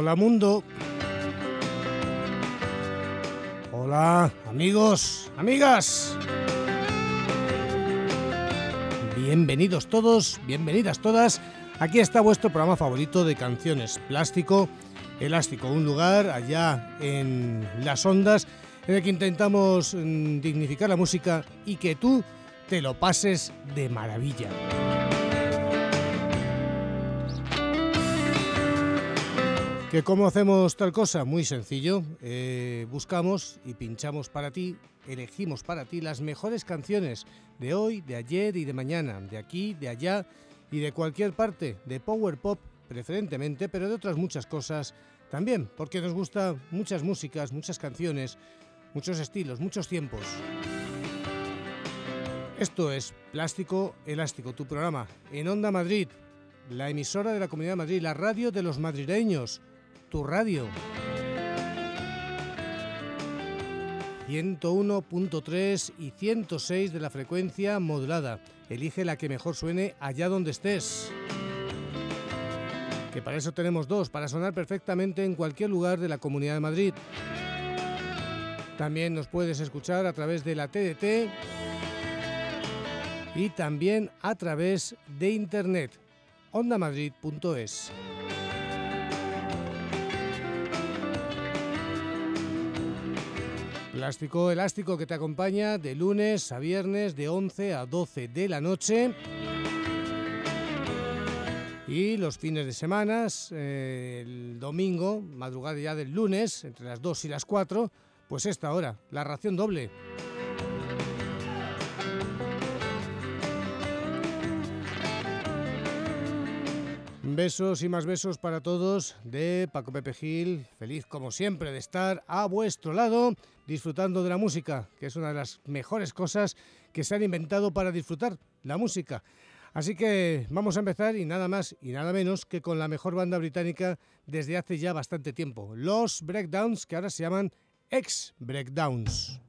Hola mundo. Hola amigos, amigas. Bienvenidos todos, bienvenidas todas. Aquí está vuestro programa favorito de canciones, Plástico Elástico, un lugar allá en las ondas en el que intentamos mm, dignificar la música y que tú te lo pases de maravilla. ¿Que ¿Cómo hacemos tal cosa? Muy sencillo. Eh, buscamos y pinchamos para ti, elegimos para ti las mejores canciones de hoy, de ayer y de mañana, de aquí, de allá y de cualquier parte, de Power Pop preferentemente, pero de otras muchas cosas también, porque nos gustan muchas músicas, muchas canciones, muchos estilos, muchos tiempos. Esto es Plástico Elástico, tu programa en Onda Madrid, la emisora de la Comunidad de Madrid, la radio de los madrileños tu radio. 101.3 y 106 de la frecuencia modulada. Elige la que mejor suene allá donde estés. Que para eso tenemos dos, para sonar perfectamente en cualquier lugar de la Comunidad de Madrid. También nos puedes escuchar a través de la TDT y también a través de internet ondamadrid.es. Plástico elástico que te acompaña de lunes a viernes de 11 a 12 de la noche. Y los fines de semana, eh, el domingo, madrugada ya del lunes, entre las 2 y las 4, pues esta hora, la ración doble. Besos y más besos para todos de Paco Pepe Gil, feliz como siempre de estar a vuestro lado disfrutando de la música, que es una de las mejores cosas que se han inventado para disfrutar la música. Así que vamos a empezar y nada más y nada menos que con la mejor banda británica desde hace ya bastante tiempo, los Breakdowns, que ahora se llaman Ex Breakdowns.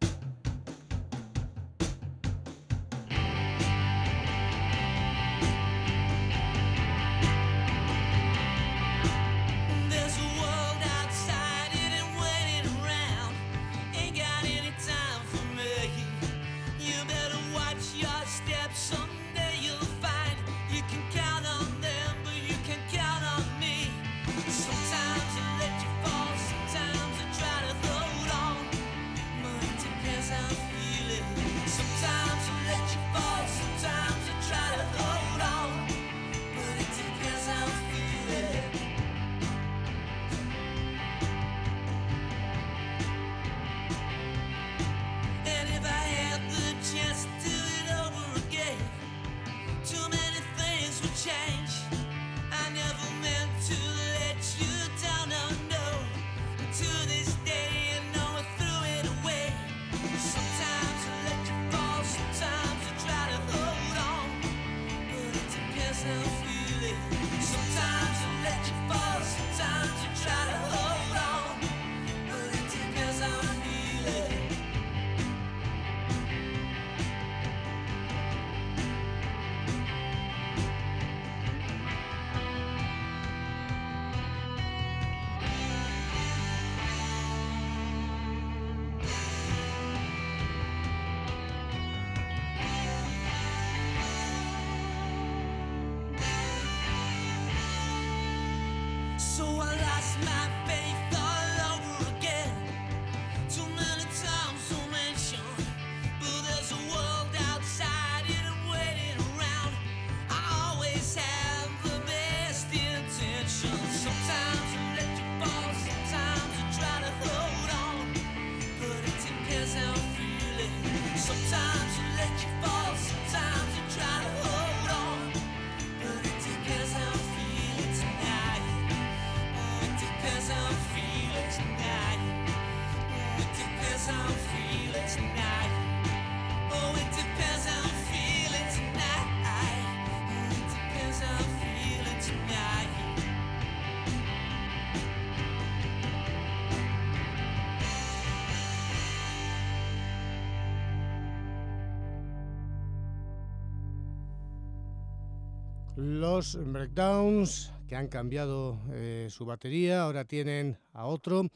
Los Breakdowns que han cambiado eh, su batería, ahora tienen a otro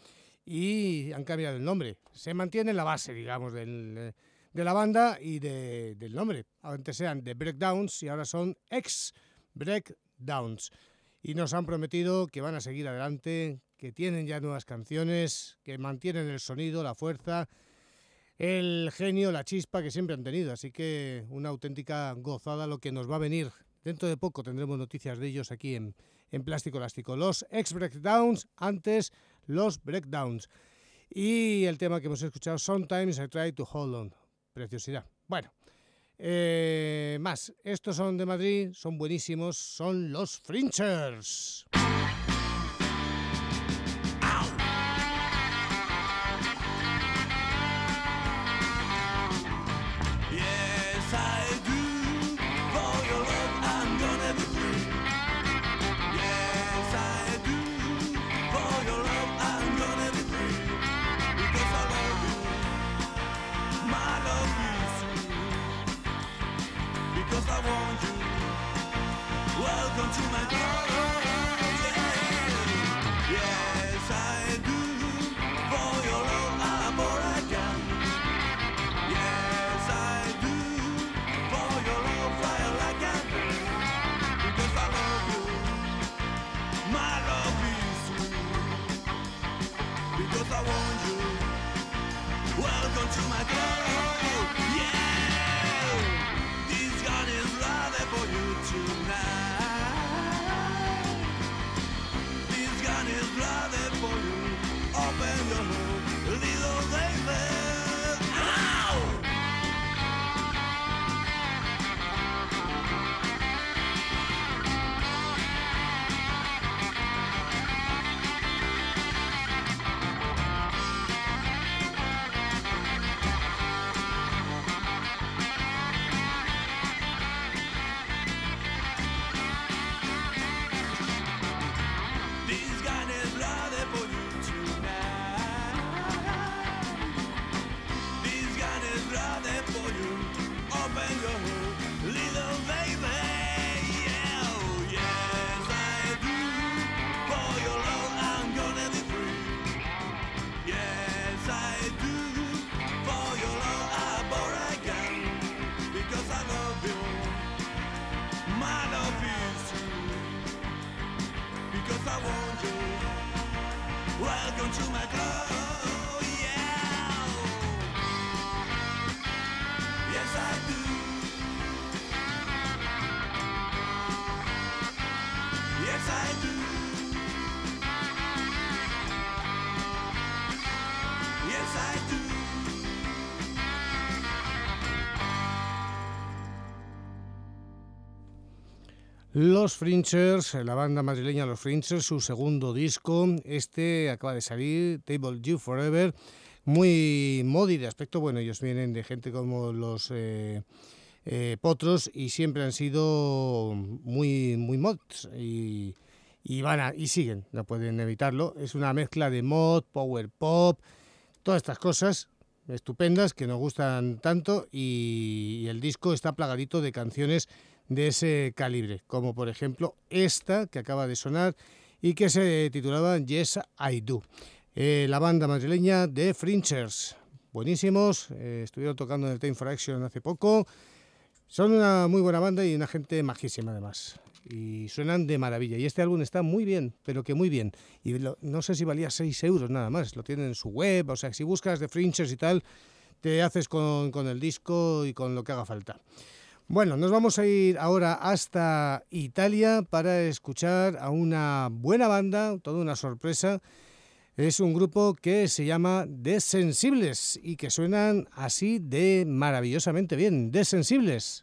y han cambiado el nombre. Se mantiene la base, digamos, del, de la banda y del nombre. Antes eran The Breakdowns y ahora son Ex Breakdowns. Y nos han prometido que van a seguir adelante, que tienen ya nuevas canciones, que mantienen el sonido, la fuerza, el genio, la chispa que siempre han tenido. Así que una auténtica gozada lo que nos va a venir. Dentro de poco tendremos noticias de ellos aquí en, en Plástico Elástico. Los ex breakdowns, antes los breakdowns. Y el tema que hemos escuchado, Sometimes I Try to Hold On. Preciosidad. Bueno, eh, más. Estos son de Madrid, son buenísimos, son los Frinchers. Los Frinchers, la banda madrileña Los Frinchers, su segundo disco, este acaba de salir, Table You Forever, muy modi de aspecto, bueno, ellos vienen de gente como los eh, eh, Potros y siempre han sido muy, muy mods y, van a, y siguen, no pueden evitarlo, es una mezcla de mod, power pop, todas estas cosas estupendas que nos gustan tanto y el disco está plagadito de canciones de ese calibre, como por ejemplo esta que acaba de sonar y que se titulaba Yes I Do. Eh, la banda madrileña de Frinchers, buenísimos, eh, estuvieron tocando en el Time for Action hace poco, son una muy buena banda y una gente majísima además. Y suenan de maravilla. Y este álbum está muy bien, pero que muy bien. Y no sé si valía 6 euros nada más. Lo tienen en su web. O sea, si buscas de Frinchers y tal, te haces con, con el disco y con lo que haga falta. Bueno, nos vamos a ir ahora hasta Italia para escuchar a una buena banda, toda una sorpresa. Es un grupo que se llama Desensibles y que suenan así de maravillosamente bien. Desensibles.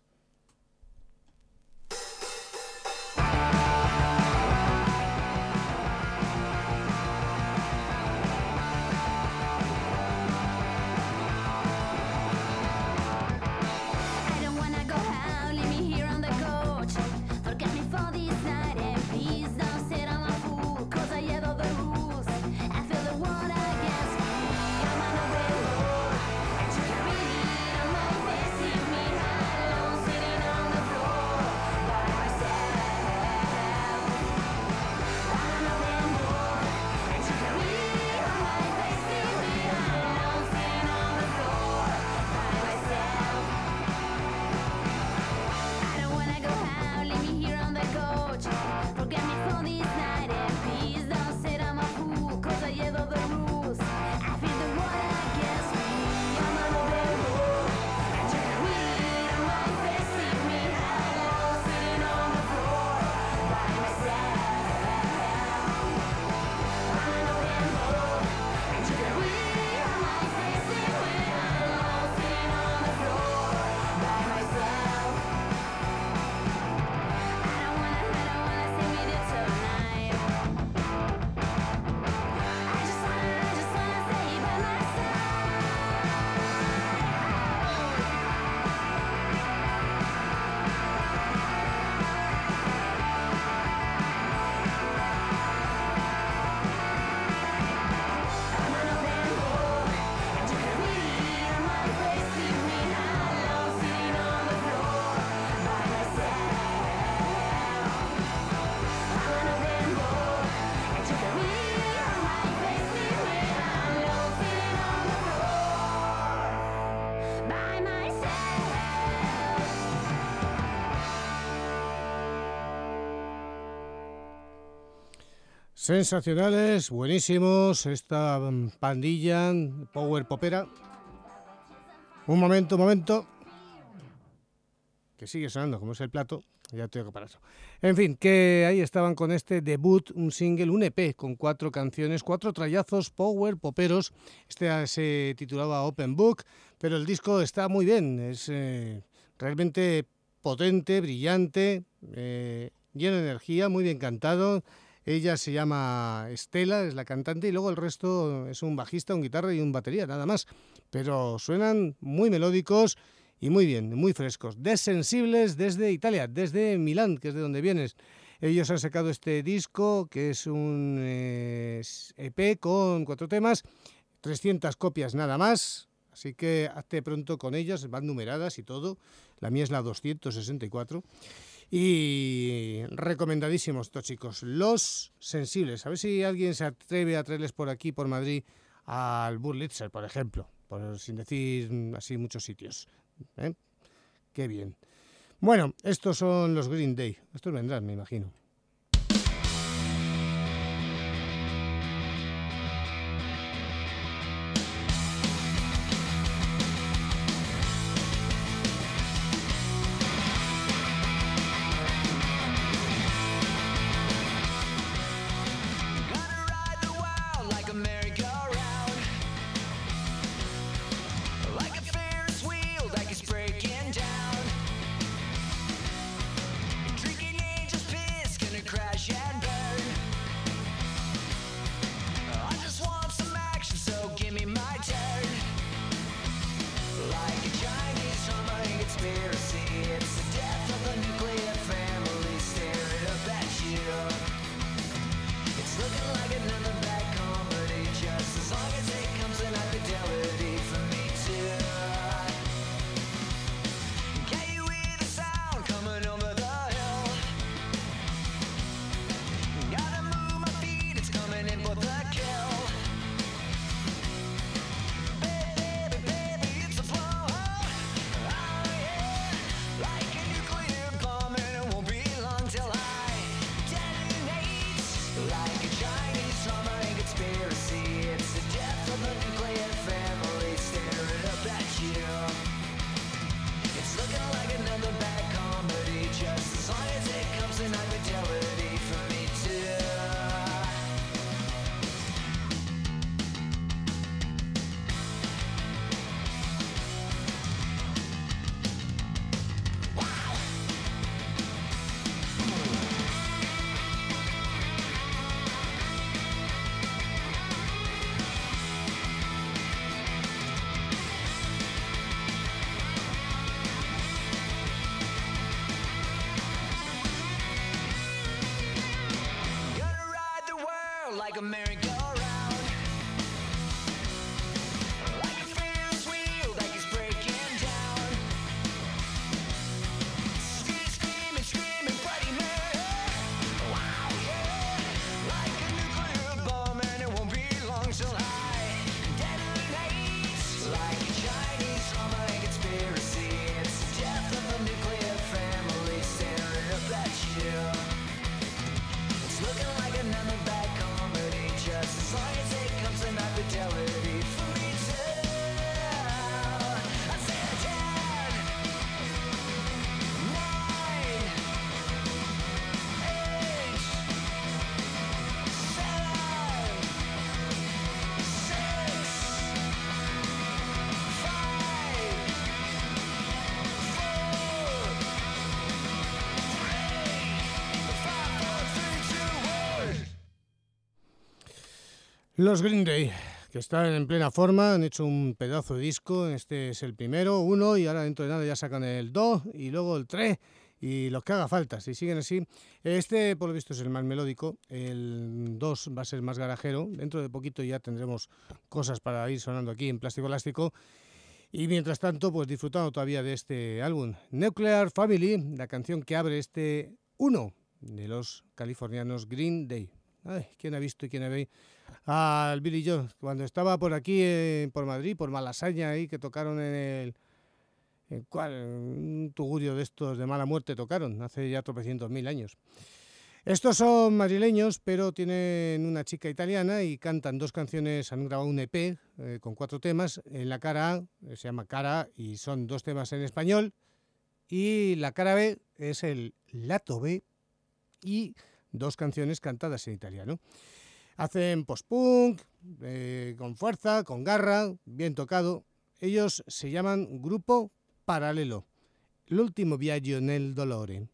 Sensacionales, buenísimos, esta mm, pandilla power popera. Un momento, un momento. Que sigue sonando, como es el plato. Ya tengo que parar. En fin, que ahí estaban con este debut, un single, un EP con cuatro canciones, cuatro trayazos power poperos. Este se titulaba Open Book, pero el disco está muy bien. Es eh, realmente potente, brillante, eh, lleno de energía, muy bien cantado. Ella se llama Estela, es la cantante, y luego el resto es un bajista, un guitarra y un batería, nada más. Pero suenan muy melódicos y muy bien, muy frescos. Desensibles desde Italia, desde Milán, que es de donde vienes. Ellos han sacado este disco, que es un EP eh, e con cuatro temas, 300 copias nada más. Así que hazte pronto con ellas, van numeradas y todo. La mía es la 264. Y recomendadísimos estos chicos, los sensibles. A ver si alguien se atreve a traerles por aquí, por Madrid, al Burlitzer, por ejemplo, por, sin decir así muchos sitios. ¿eh? Qué bien. Bueno, estos son los Green Day. Estos vendrán, me imagino. Los Green Day, que están en plena forma, han hecho un pedazo de disco, este es el primero, uno, y ahora dentro de nada ya sacan el 2 y luego el 3 y los que haga falta, si siguen así. Este, por lo visto, es el más melódico, el 2 va a ser más garajero, dentro de poquito ya tendremos cosas para ir sonando aquí en plástico elástico. Y mientras tanto, pues disfrutando todavía de este álbum, Nuclear Family, la canción que abre este 1 de los californianos Green Day. Ay, ¿quién ha visto y quién ha visto? Al Billy Joe, cuando estaba por aquí, por Madrid, por Malasaña, ahí que tocaron en el... ¿En cuál? Un tugurio de estos de mala muerte tocaron, hace ya tropecientos mil años. Estos son madrileños, pero tienen una chica italiana y cantan dos canciones, han grabado un EP eh, con cuatro temas. En la cara A eh, se llama Cara y son dos temas en español. Y la cara B es el Lato B y dos canciones cantadas en italiano. Hacen post-punk, eh, con fuerza, con garra, bien tocado. Ellos se llaman Grupo Paralelo. L'ultimo viaggio nel dolore.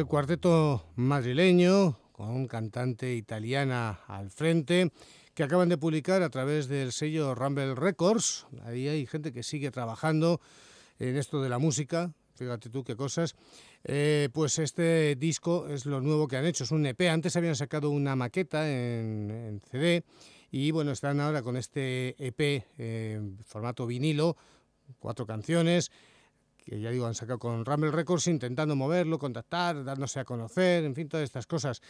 El cuarteto madrileño, con cantante italiana al frente, que acaban de publicar a través del sello Rumble Records. Ahí hay gente que sigue trabajando en esto de la música, fíjate tú qué cosas. Eh, pues este disco es lo nuevo que han hecho, es un EP. Antes habían sacado una maqueta en, CD y bueno, están ahora con este EP en formato vinilo, cuatro canciones que ya digo, han sacado con Rumble Records intentando moverlo, contactar, dándose a conocer, en fin, todas estas cosas.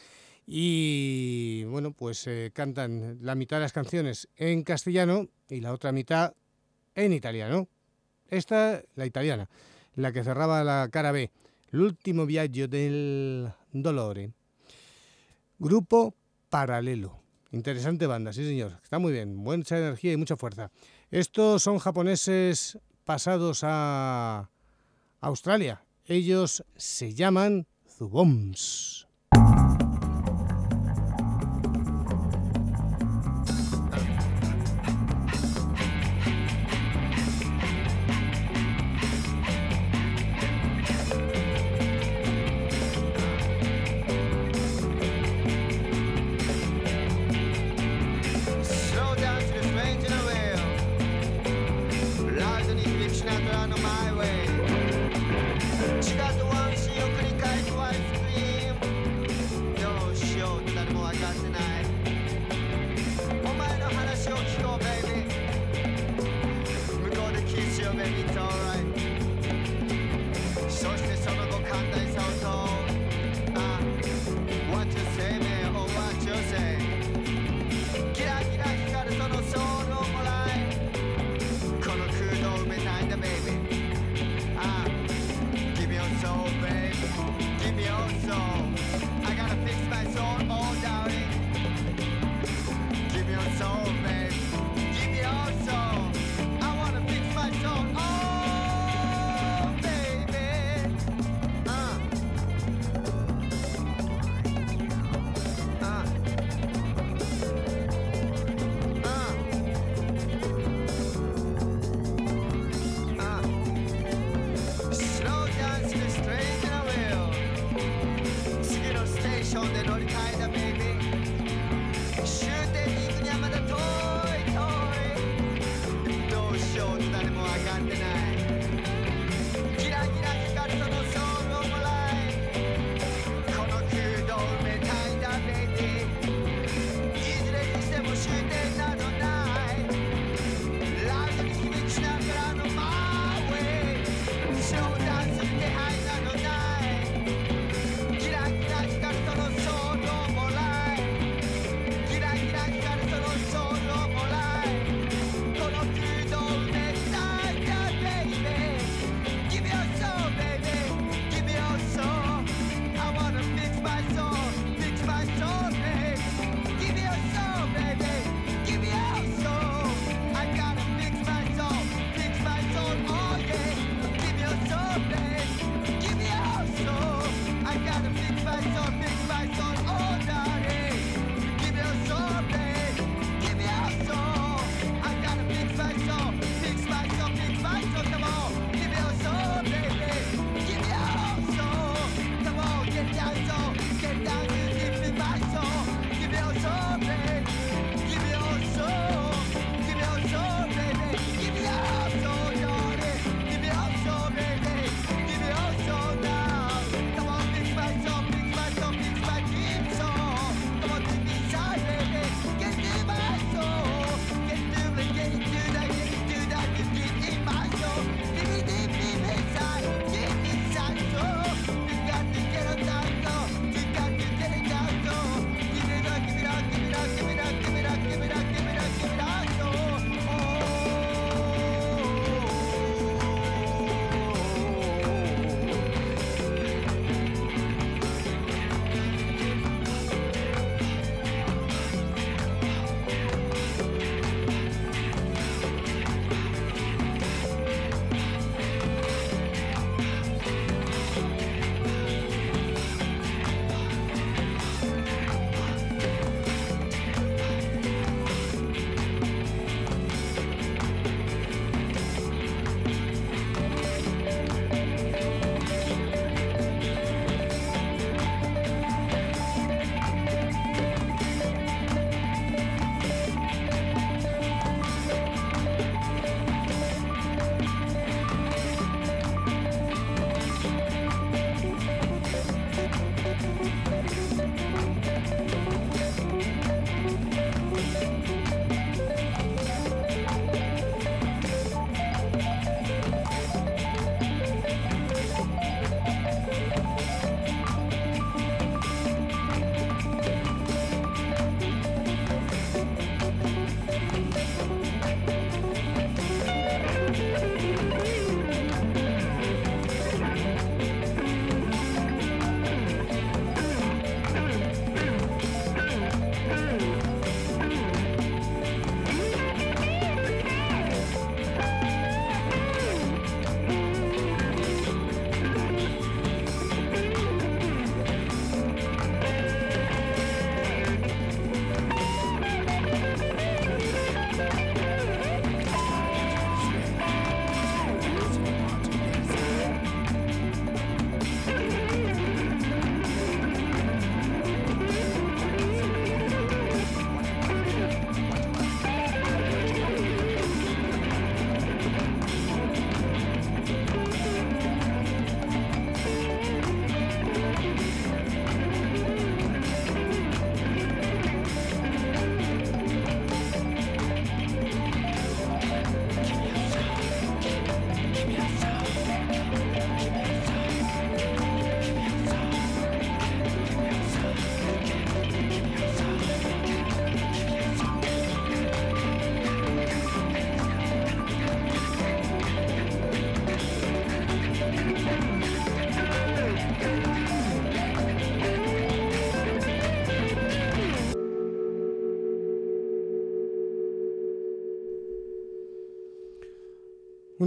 Y bueno, pues eh, cantan la mitad de las canciones en castellano y la otra mitad en italiano. Esta, la italiana, la que cerraba la cara B, L'ultimo viaggio del dolore. Grupo Paralelo. Interesante banda, sí señor. Está muy bien, mucha energía y mucha fuerza. Estos son japoneses pasados a Australia. Ellos se llaman Zuboms.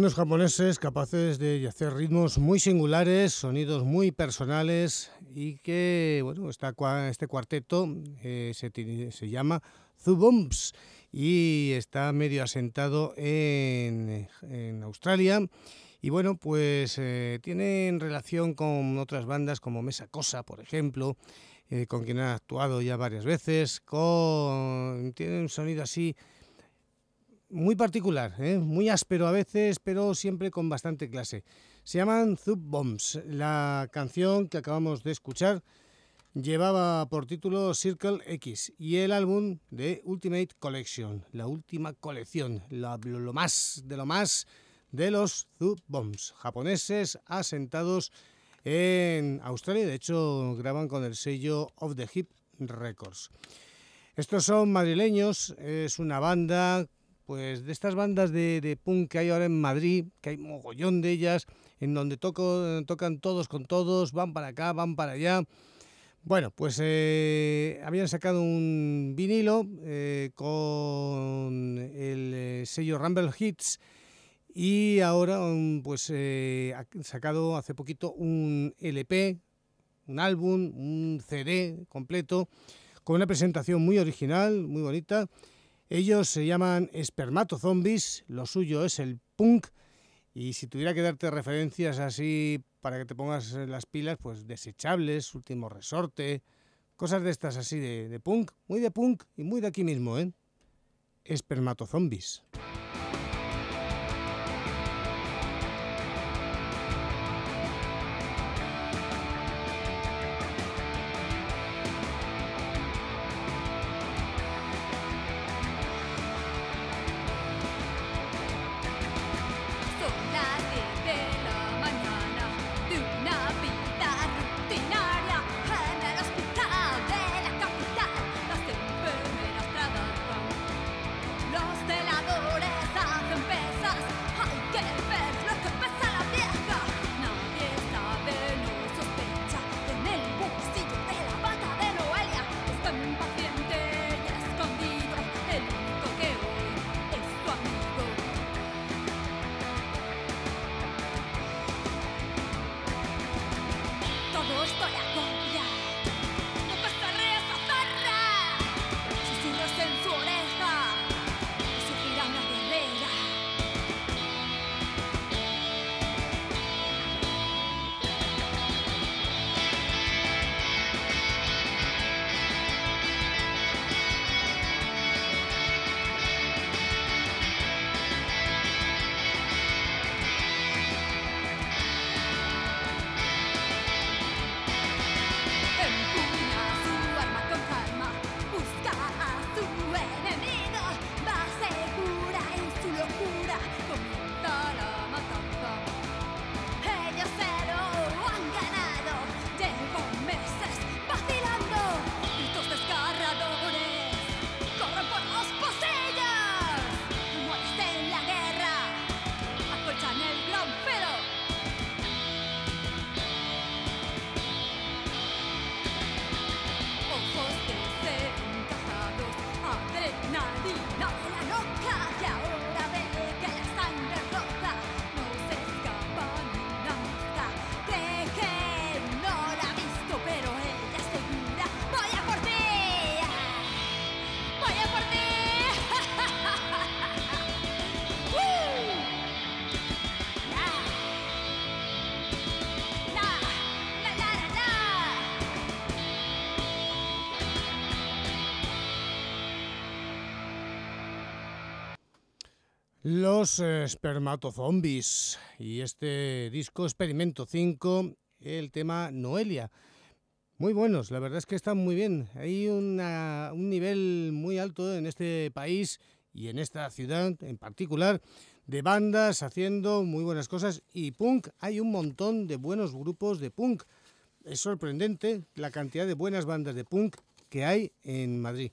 Unos japoneses capaces de hacer ritmos muy singulares, sonidos muy personales y que, bueno, este cuarteto eh, se, llama Zubombs y está medio asentado en, Australia. Y bueno, pues eh, tienen relación con otras bandas como Mesa Cosa, por ejemplo, eh, con quien han actuado ya varias veces, con, tienen un sonido así muy particular, ¿eh? muy áspero a veces, pero siempre con bastante clase. Se llaman Zub Bombs. La canción que acabamos de escuchar llevaba por título Circle X y el álbum de Ultimate Collection, la última colección, lo, más de lo más de los Zub Bombs, japoneses asentados en Australia. De hecho, graban con el sello Of the Hip Records. Estos son madrileños, es una banda pues de estas bandas de, punk que hay ahora en Madrid, que hay mogollón de ellas, en donde tocan todos con todos, van para acá, van para allá. Bueno, pues eh, habían sacado un vinilo eh, con el eh, sello Rumble Hits y ahora pues han sacado hace poquito un LP, un álbum, un CD completo con una presentación muy original, muy bonita ellos se llaman Espermatozombies, lo suyo es el punk y si tuviera que darte referencias así para que te pongas las pilas, pues desechables, último resorte, cosas de estas así de, de punk, muy de punk y muy de aquí mismo, ¿eh? Espermatozombies. Los espermatozombies y este disco Experimento 5, el tema Noelia. Muy buenos, la verdad es que están muy bien. Hay un nivel muy alto en este país y en esta ciudad en particular de bandas haciendo muy buenas cosas y punk. Hay un montón de buenos grupos de punk. Es sorprendente la cantidad de buenas bandas de punk que hay en Madrid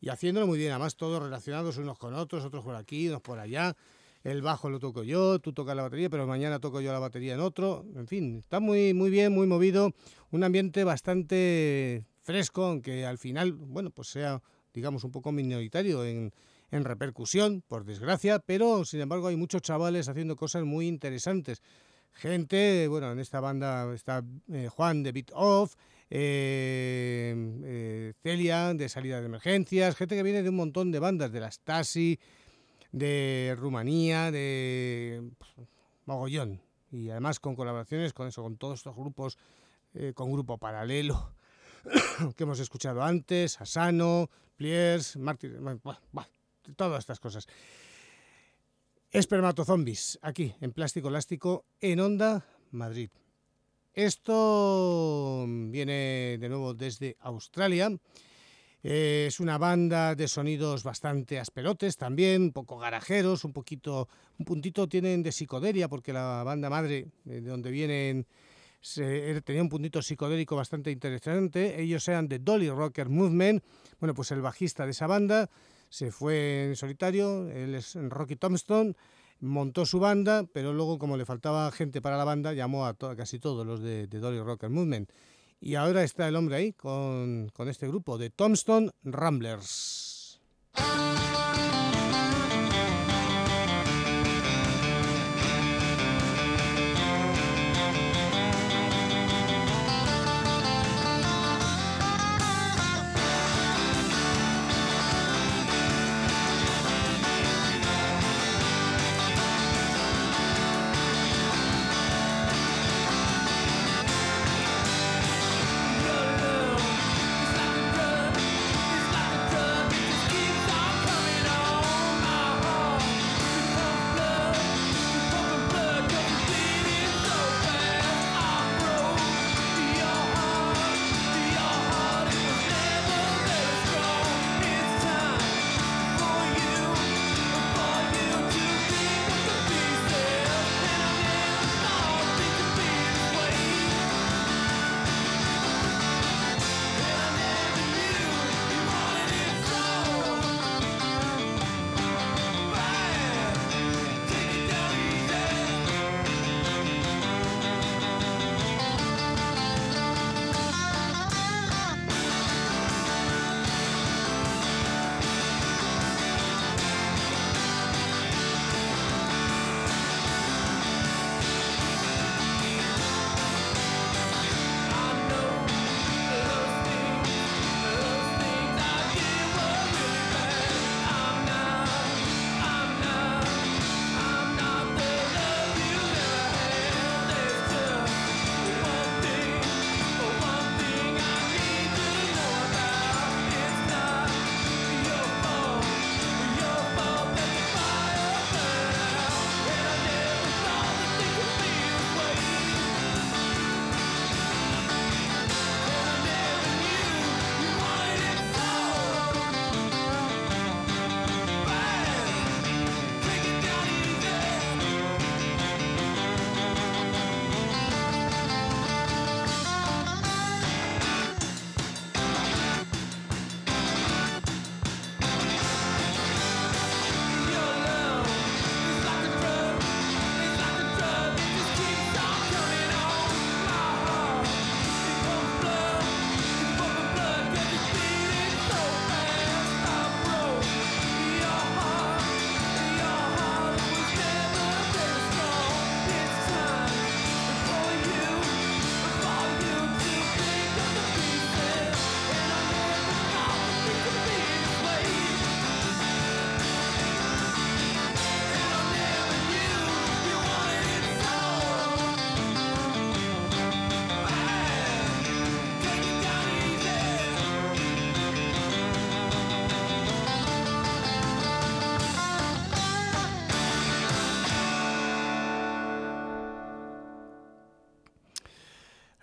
y haciéndolo muy bien, además todos relacionados unos con otros, otros por aquí, unos por allá. El bajo lo toco yo, tú tocas la batería, pero mañana toco yo la batería en otro. En fin, está muy, muy bien, muy movido. Un ambiente bastante fresco, aunque al final, bueno, pues sea, digamos, un poco minoritario en, repercusión, por desgracia, pero sin embargo hay muchos chavales haciendo cosas muy interesantes. Gente, bueno, en esta banda está eh, Juan de Beat Off, eh, eh, Celia de Salida de Emergencias, gente que viene de un montón de bandas, de la Stasi, de Rumanía, de mogollón. Y además con colaboraciones con eso, con todos estos grupos, con Grupo Paralelo, que hemos escuchado antes, Asano, Pliers, Martin, todas estas cosas. Espermatozombies, aquí, en Plástico Elástico, en Onda, Madrid. Esto viene de nuevo desde Australia. es una banda de sonidos bastante asperotes también, un poco garajeros, un poquito, un puntito tienen de psicodelia, porque la banda madre de donde vienen se, tenía un puntito psicodélico bastante interesante. Ellos eran de Dolly Rocker Movement. Bueno, pues el bajista de esa banda se fue en solitario, él es Rocky Tombstone, montó su banda, pero luego como le faltaba gente para la banda, llamó a casi todos los de, de, Dolly Rocker Movement. Y ahora está el hombre ahí con, con este grupo de Tombstone Ramblers.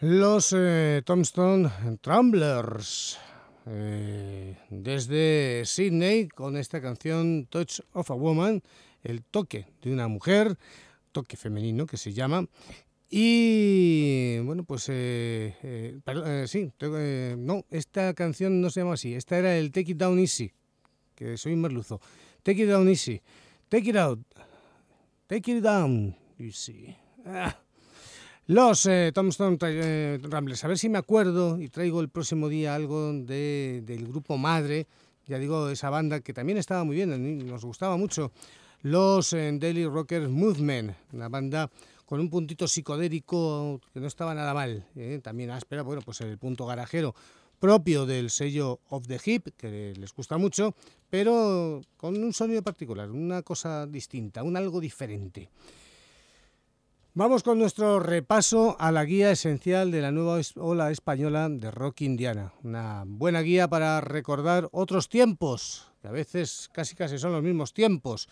Los eh, Tombstone Trumblers eh, desde Sydney con esta canción Touch of a Woman, el toque de una mujer, toque femenino que se llama. Y bueno, pues eh, sí, no, esta canción no se llama así, esta era el Take It Down Easy, que soy merluzo. Take It Down Easy, Take It Out, Take It Down Easy. Ah. Los eh, Tombstone eh, Ramblers, a ver si me acuerdo y traigo el próximo día algo de, del grupo madre ya digo, esa banda que también estaba muy bien, nos gustaba mucho, los eh, Daily Rockers Movement, una banda con un puntito psicodélico que no estaba nada mal, ¿eh? también áspera, bueno, pues el punto garajero propio del sello Of the Hip, que les gusta mucho, pero con un sonido particular, una cosa distinta, un algo diferente. Vamos con nuestro repaso a la guía esencial de la nueva ola española de rock indiana. Una buena guía para recordar otros tiempos, que a veces casi casi son los mismos tiempos,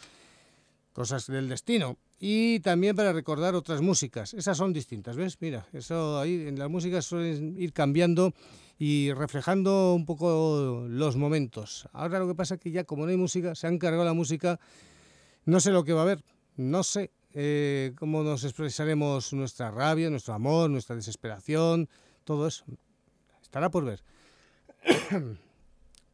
cosas del destino. Y también para recordar otras músicas. Esas son distintas, ¿ves? Mira, eso ahí en las músicas suelen ir cambiando y reflejando un poco los momentos. Ahora lo que pasa es que ya como no hay música, se han cargado la música, no sé lo que va a haber, no sé, eh, cómo nos expresaremos nuestra rabia, nuestro amor, nuestra desesperación, todo eso. Estará por ver.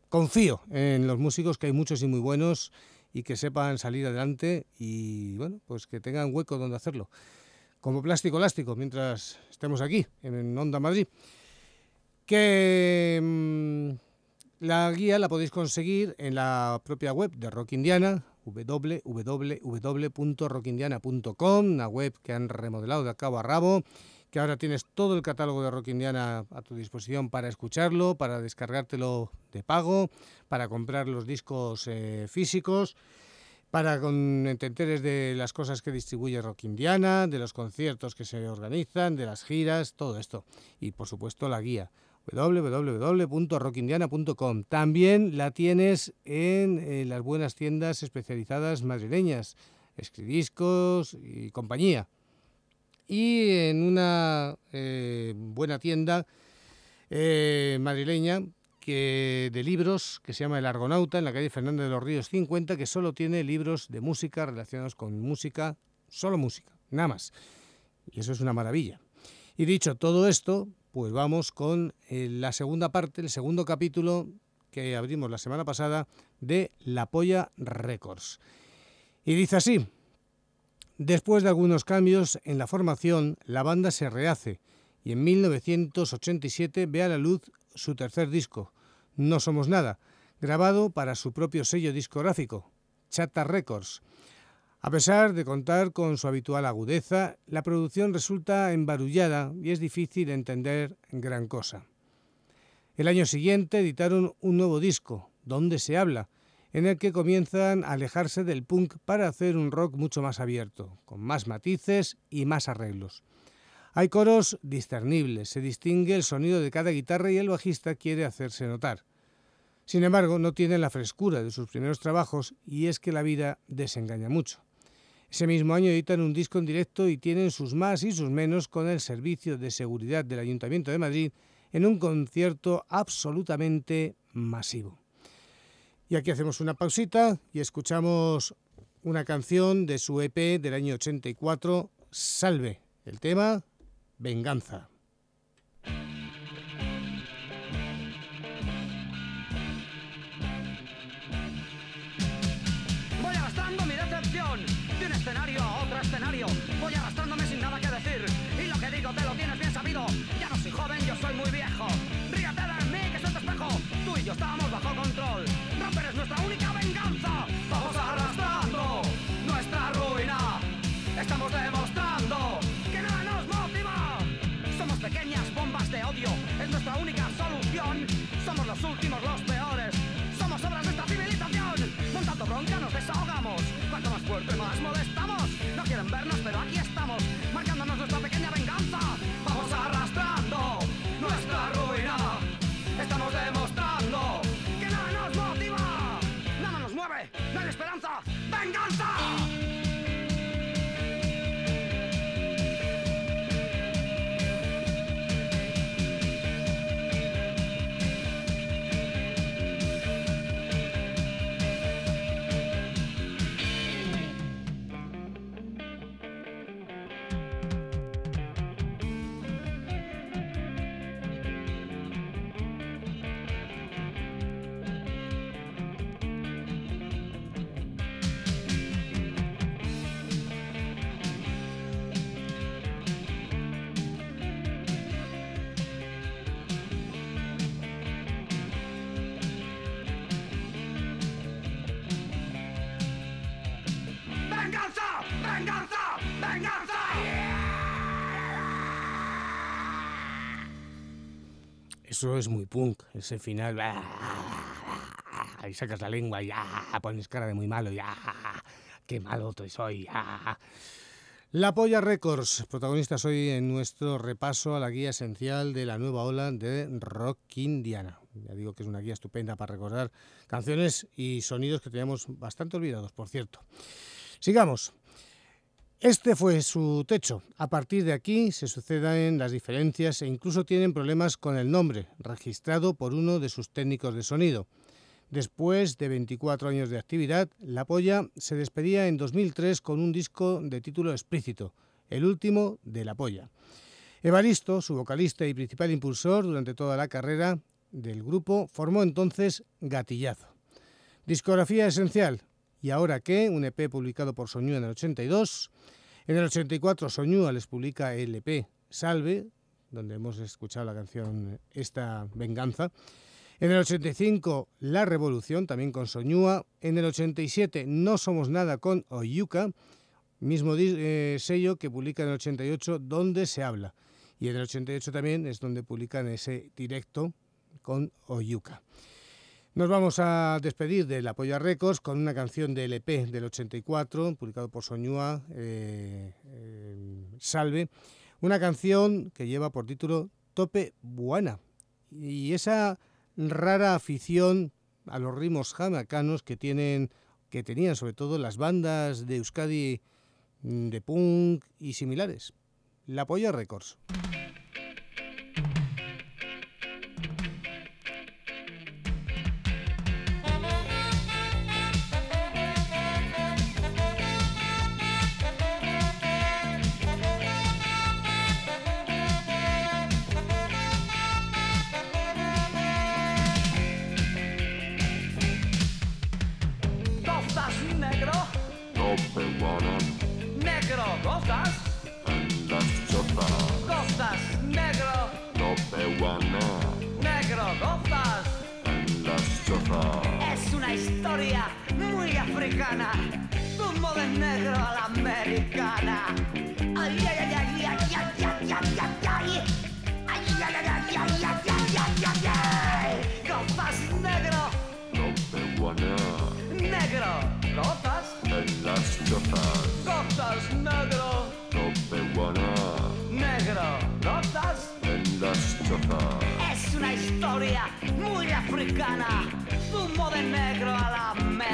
Confío en los músicos, que hay muchos y muy buenos, y que sepan salir adelante y, bueno, pues que tengan hueco donde hacerlo. Como plástico elástico, mientras estemos aquí, en Onda Madrid. Que mm, la guía la podéis conseguir en la propia web de Rock Indiana, www.rockindiana.com, una web que han remodelado de cabo a rabo, que ahora tienes todo el catálogo de Rock Indiana a tu disposición para escucharlo, para descargártelo de pago, para comprar los discos eh, físicos, para con ententeres de las cosas que distribuye Rock Indiana, de los conciertos que se organizan, de las giras, todo esto. Y por supuesto la guía www.rockindiana.com. También la tienes en, las buenas tiendas especializadas madrileñas, Escridiscos y compañía. Y en una eh, buena tienda eh, madrileña que, de libros que se llama El Argonauta en la calle Fernández de los Ríos 50, que solo tiene libros de música relacionados con música, solo música, nada más. Y eso es una maravilla. Y dicho todo esto, pues vamos con eh, la segunda parte, el segundo capítulo que abrimos la semana pasada de La Polla Records. Y dice así, después de algunos cambios en la formación, la banda se rehace y en 1987 ve a la luz su tercer disco, No Somos Nada, grabado para su propio sello discográfico, Chata Records, a pesar de contar con su habitual agudeza, la producción resulta embarullada y es difícil entender gran cosa. El año siguiente editaron un nuevo disco, Donde se habla, en el que comienzan a alejarse del punk para hacer un rock mucho más abierto, con más matices y más arreglos. Hay coros discernibles, se distingue el sonido de cada guitarra y el bajista quiere hacerse notar. Sin embargo, no tienen la frescura de sus primeros trabajos y es que la vida desengaña mucho. Ese mismo año editan un disco en directo y tienen sus más y sus menos con el Servicio de Seguridad del Ayuntamiento de Madrid en un concierto absolutamente masivo. Y aquí hacemos una pausita y escuchamos una canción de su EP del año 84, Salve, el tema Venganza. Estamos bajo control. Romper es nuestra única venganza. Vamos arrastrando nuestra ruina. Estamos demostrando que nada nos motiva. Somos pequeñas bombas de odio. Es nuestra única esperanza, venganza. Eso es muy punk, ese final. Ahí sacas la lengua y ya pones cara de muy malo, ya qué malo soy. La Polla Records, protagonistas hoy en nuestro repaso a la guía esencial de la nueva ola de rock indiana. Ya digo que es una guía estupenda para recordar canciones y sonidos que teníamos bastante olvidados, por cierto. Sigamos. Este fue su techo. A partir de aquí se suceden las diferencias e incluso tienen problemas con el nombre, registrado por uno de sus técnicos de sonido. Después de 24 años de actividad, La Polla se despedía en 2003 con un disco de título explícito, el último de La Polla. Evaristo, su vocalista y principal impulsor durante toda la carrera del grupo, formó entonces Gatillazo. Discografía esencial, ¿Y ahora qué? Un EP publicado por Soñúa en el 82. En el 84 Soñúa les publica el EP Salve, donde hemos escuchado la canción Esta Venganza. En el 85 La Revolución, también con Soñúa. En el 87 No Somos Nada con Oyuka, mismo eh, sello que publica en el 88 Donde se habla. Y en el 88 también es donde publican ese directo con Oyuka. Nos vamos a despedir de La Polla Records con una canción del EP del 84, publicado por Soñúa, eh, eh, Salve, una canción que lleva por título Tope Buana. Y esa rara afición a los ritmos jamacanos que tienen que tenían sobre todo las bandas de Euskadi mm, de punk y similares. La Polla Records.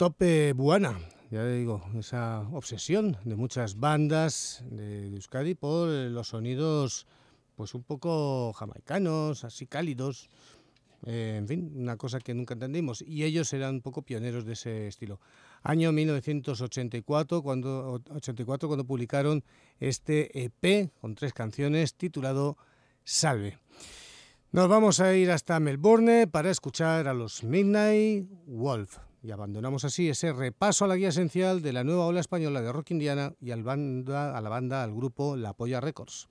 tope buena, ya digo, esa obsesión de muchas bandas de Euskadi por los sonidos pues un poco jamaicanos, así cálidos, eh, en fin, una cosa que nunca entendimos. Y ellos eran un poco pioneros de ese estilo. Año 1984, cuando, 84, cuando publicaron este EP con tres canciones titulado Salve. Nos vamos a ir hasta Melbourne para escuchar a los Midnight Wolf. Y abandonamos así ese repaso a la guía esencial de la nueva ola española de rock indiana y banda, a la banda, al grupo La Polla Records.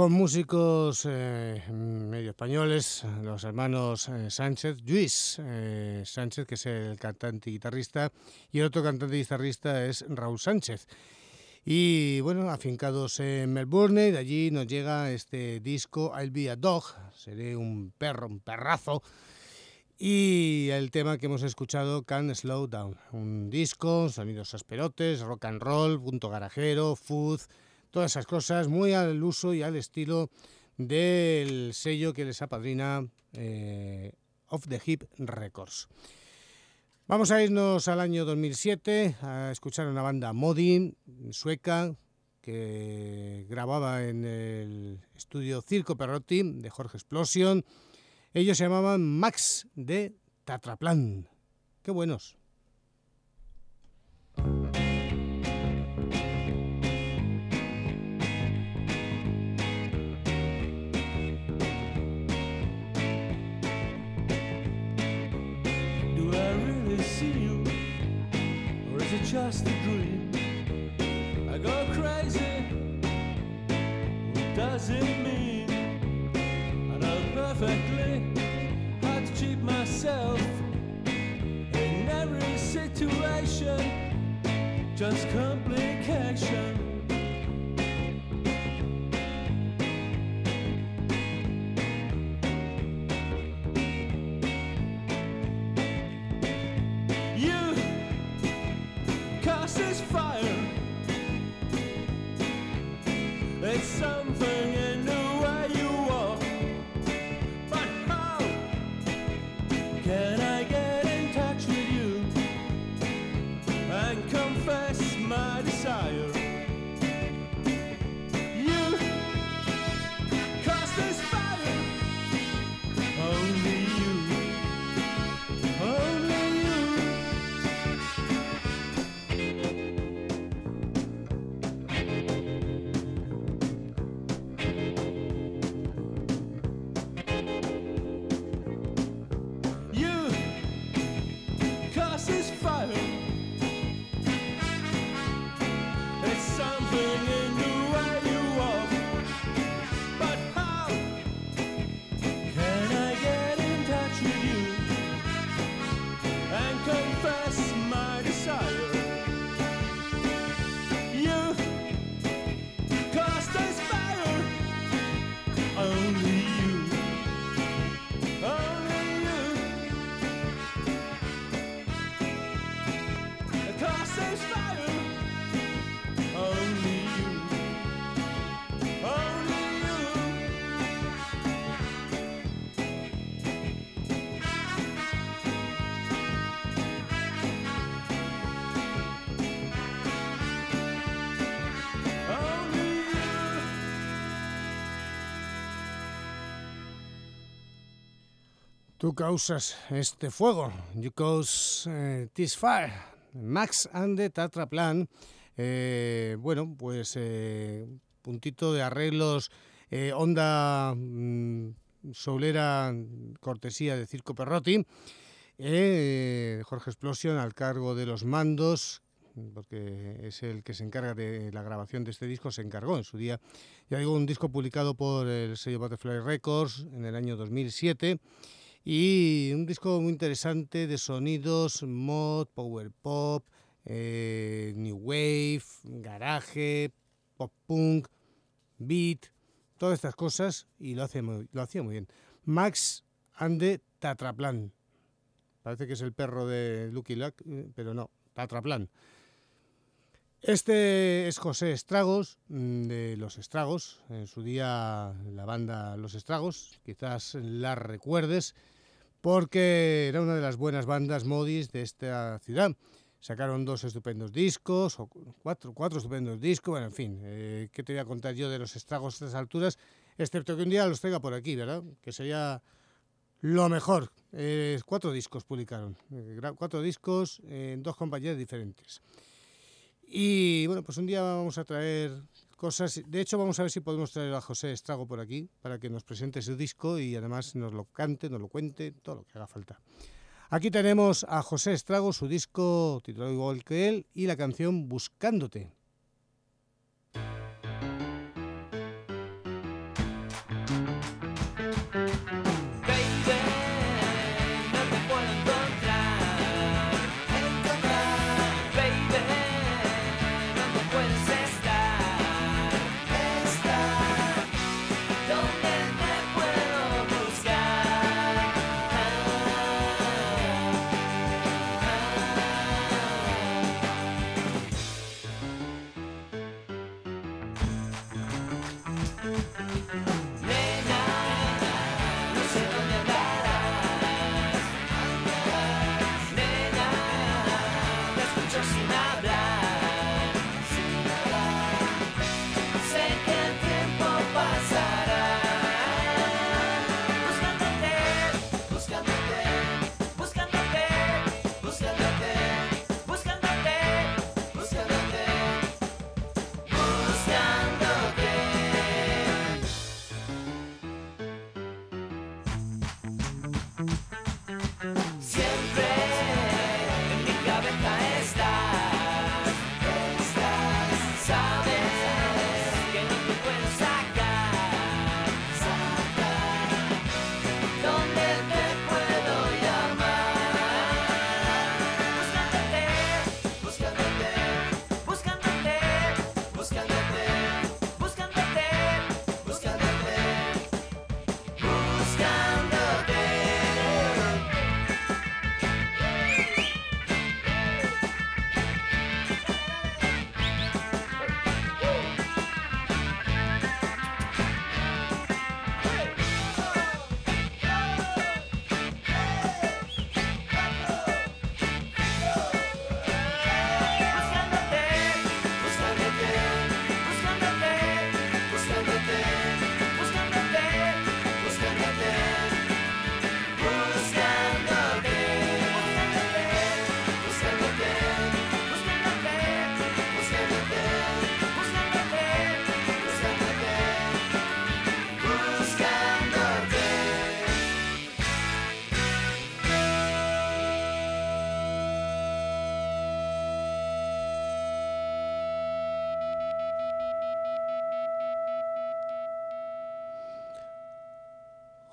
Con músicos eh, medio españoles, los hermanos eh, Sánchez, Luis eh, Sánchez, que es el cantante y guitarrista, y el otro cantante y guitarrista es Raúl Sánchez. Y bueno, afincados en Melbourne, de allí nos llega este disco I'll Be a Dog, seré un perro, un perrazo, y el tema que hemos escuchado, Can Slow Down, un disco, sonidos asperotes, rock and roll, punto garajero, food, todas esas cosas, muy al uso y al estilo del sello que les apadrina eh, Off the Hip Records. Vamos a irnos al año 2007 a escuchar una banda Modi, sueca, que grababa en el estudio Circo Perrotti de Jorge Explosion. Ellos se llamaban Max de Tatraplan. ¡Qué buenos! Just a dream. I go crazy. What does it mean? I know perfectly how to keep myself in every situation. Just complication. Tú causas este fuego. You cause eh, this fire. Max and the Tatraplan. Eh, bueno, pues eh, puntito de arreglos, onda mm, solera, cortesía de Circo Perrotti. Jorge Explosion al cargo de los mandos, porque es el que se encarga de la grabación de este disco, se encargó en su día. Ya digo, un disco publicado por el sello Butterfly Records en el año 2007 y un disco muy interesante de sonidos mod, power pop, eh, new wave, garage, pop punk, beat, todas estas cosas y lo, hace lo hacía muy bien. Max Ande Tatraplan. Parece que es el perro de Lucky Luck, eh, pero no, Tatraplan. Este es José Estragos, mm, de Los Estragos, en su día la banda Los Estragos, quizás la recuerdes, porque era una de las buenas bandas modis de esta ciudad. Sacaron dos estupendos discos, o cuatro, cuatro estupendos discos, bueno, en fin, eh, ¿qué te voy a contar yo de los estragos a estas alturas? Excepto que un día los traiga por aquí, ¿verdad? Que sería lo mejor. Eh, cuatro discos publicaron, eh, cuatro discos en dos compañías diferentes. Y bueno, pues un día vamos a traer cosas. De hecho, vamos a ver si podemos traer a José Estrago por aquí para que nos presente su disco y además nos lo cante, nos lo cuente, todo lo que haga falta. Aquí tenemos a José Estrago, su disco titulado igual que él y la canción Buscándote.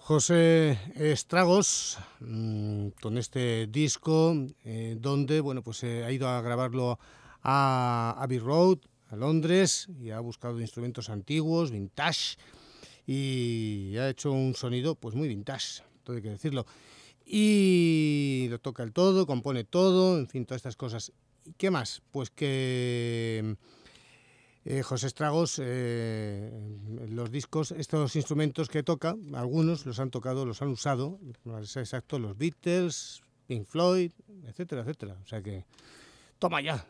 José Estragos mm, con este disco eh, donde bueno pues eh, ha ido a grabarlo a Abbey Road a Londres y ha buscado instrumentos antiguos vintage y ha hecho un sonido pues muy vintage todo hay que decirlo. Y lo toca el todo compone todo en fin todas estas cosas. ¿Y qué más pues que eh, José Estragos, eh, los discos, estos instrumentos que toca, algunos los han tocado, los han usado, es exacto, los Beatles, Pink Floyd, etcétera, etcétera. O sea que, toma ya.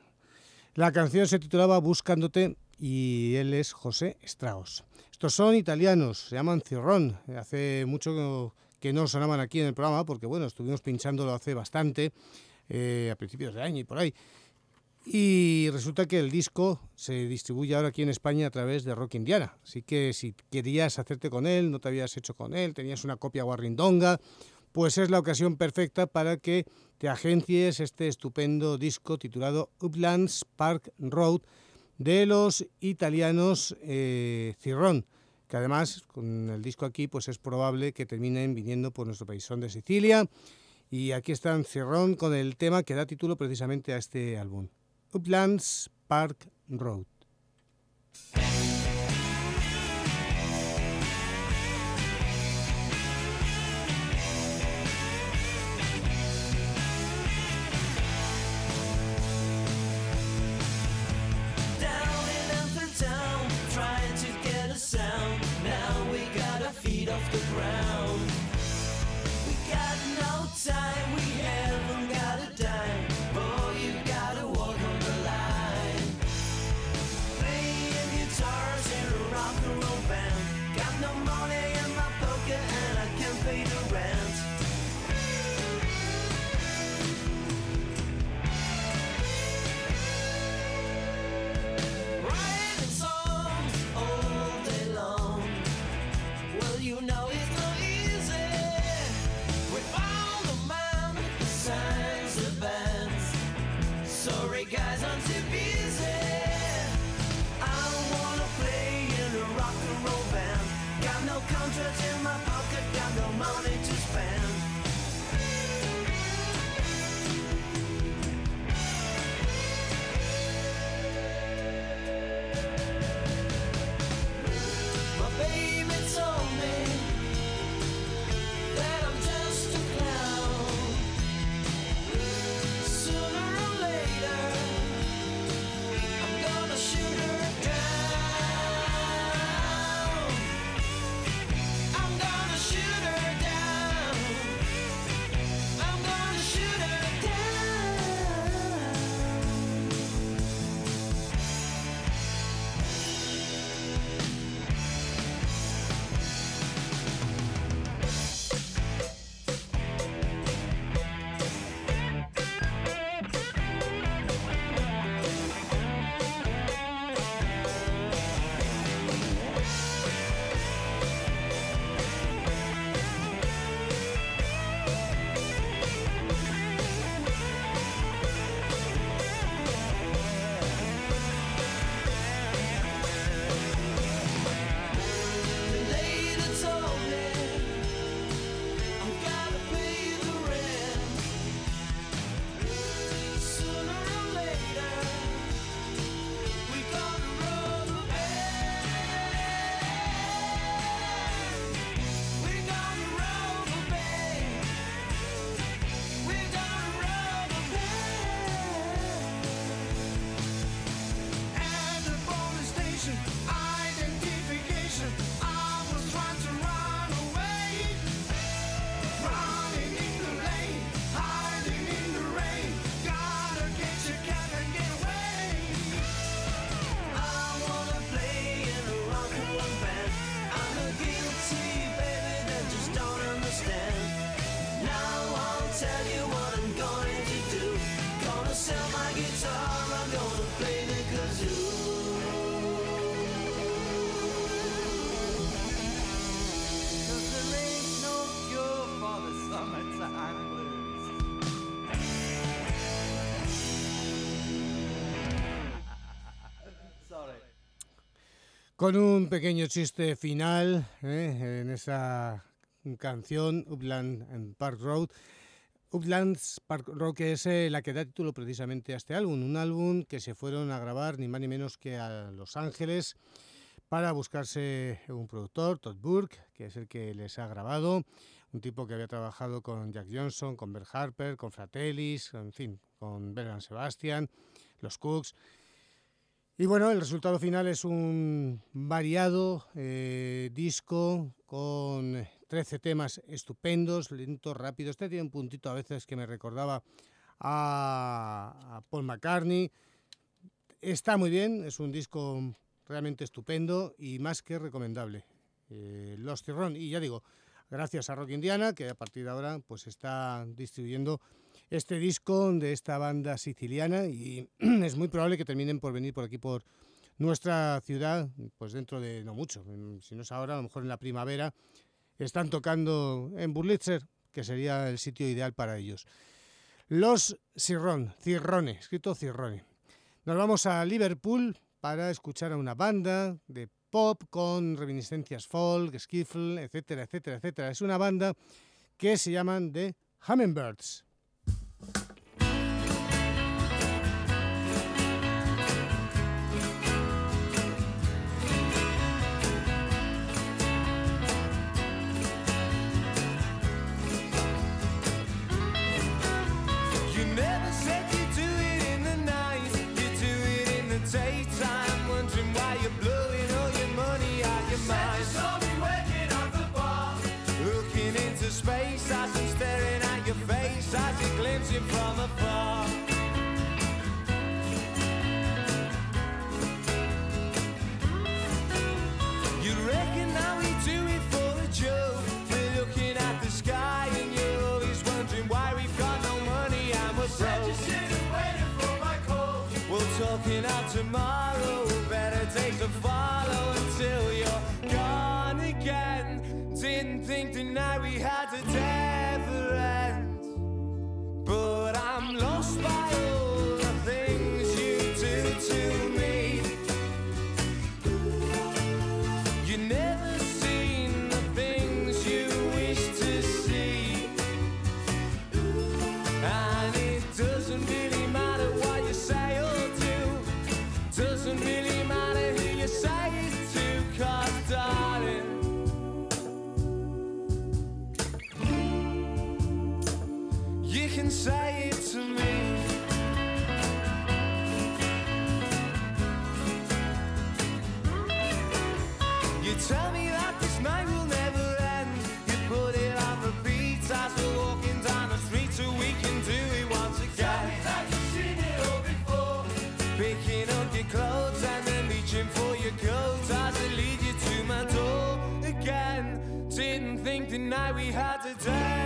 La canción se titulaba Buscándote y él es José Estragos. Estos son italianos, se llaman Cirrón. Hace mucho que no sonaban aquí en el programa porque, bueno, estuvimos pinchándolo hace bastante, eh, a principios de año y por ahí. Y resulta que el disco se distribuye ahora aquí en España a través de Rock Indiana. Así que si querías hacerte con él, no te habías hecho con él, tenías una copia guarrindonga, pues es la ocasión perfecta para que te agencies este estupendo disco titulado Uplands Park Road de los italianos eh, Cirrón, que además con el disco aquí pues es probable que terminen viniendo por nuestro paisón de Sicilia. Y aquí están Cirrón con el tema que da título precisamente a este álbum. Uplands Park Road. Con un pequeño chiste final ¿eh? en esa canción, Upland Park Road. Uplands Park Road, que es eh, la que da título precisamente a este álbum, un álbum que se fueron a grabar ni más ni menos que a Los Ángeles para buscarse un productor, Todd Burke, que es el que les ha grabado, un tipo que había trabajado con Jack Johnson, con Bert Harper, con Fratellis, en fin, con Bernard Sebastian, los Cooks. Y bueno, el resultado final es un variado eh, disco con 13 temas estupendos, lentos, rápidos. Este tiene un puntito a veces que me recordaba a, Paul McCartney. Está muy bien, es un disco realmente estupendo y más que recomendable. Eh, Los Tirrón, y ya digo, gracias a Rock Indiana, que a partir de ahora pues está distribuyendo este disco de esta banda siciliana y es muy probable que terminen por venir por aquí por nuestra ciudad, pues dentro de no mucho, si no es ahora, a lo mejor en la primavera, están tocando en Burlitzer, que sería el sitio ideal para ellos. Los Cirrón, Cirrone, escrito Cirrone. Nos vamos a Liverpool para escuchar a una banda de pop con reminiscencias folk, skiffle, etcétera, etcétera, etcétera. Es una banda que se llaman The Hummingbirds. Tonight we had to today.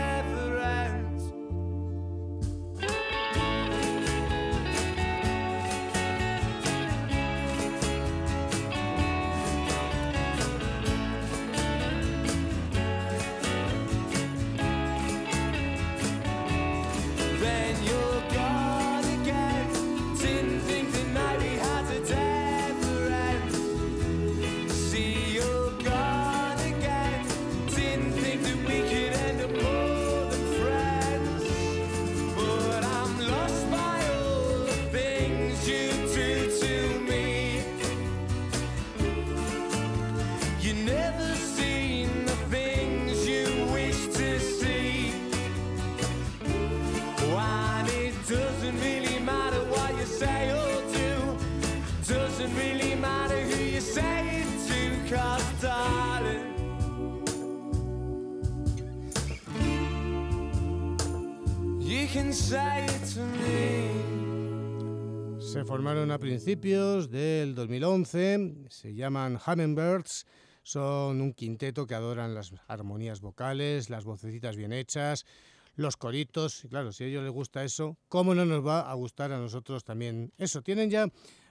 Se formaron a principios del 2011, se llaman Hummingbirds, son un quinteto que adoran las armonías vocales, las vocecitas bien hechas, los coritos, y claro, si a ellos les gusta eso, ¿cómo no nos va a gustar a nosotros también eso? Tienen ya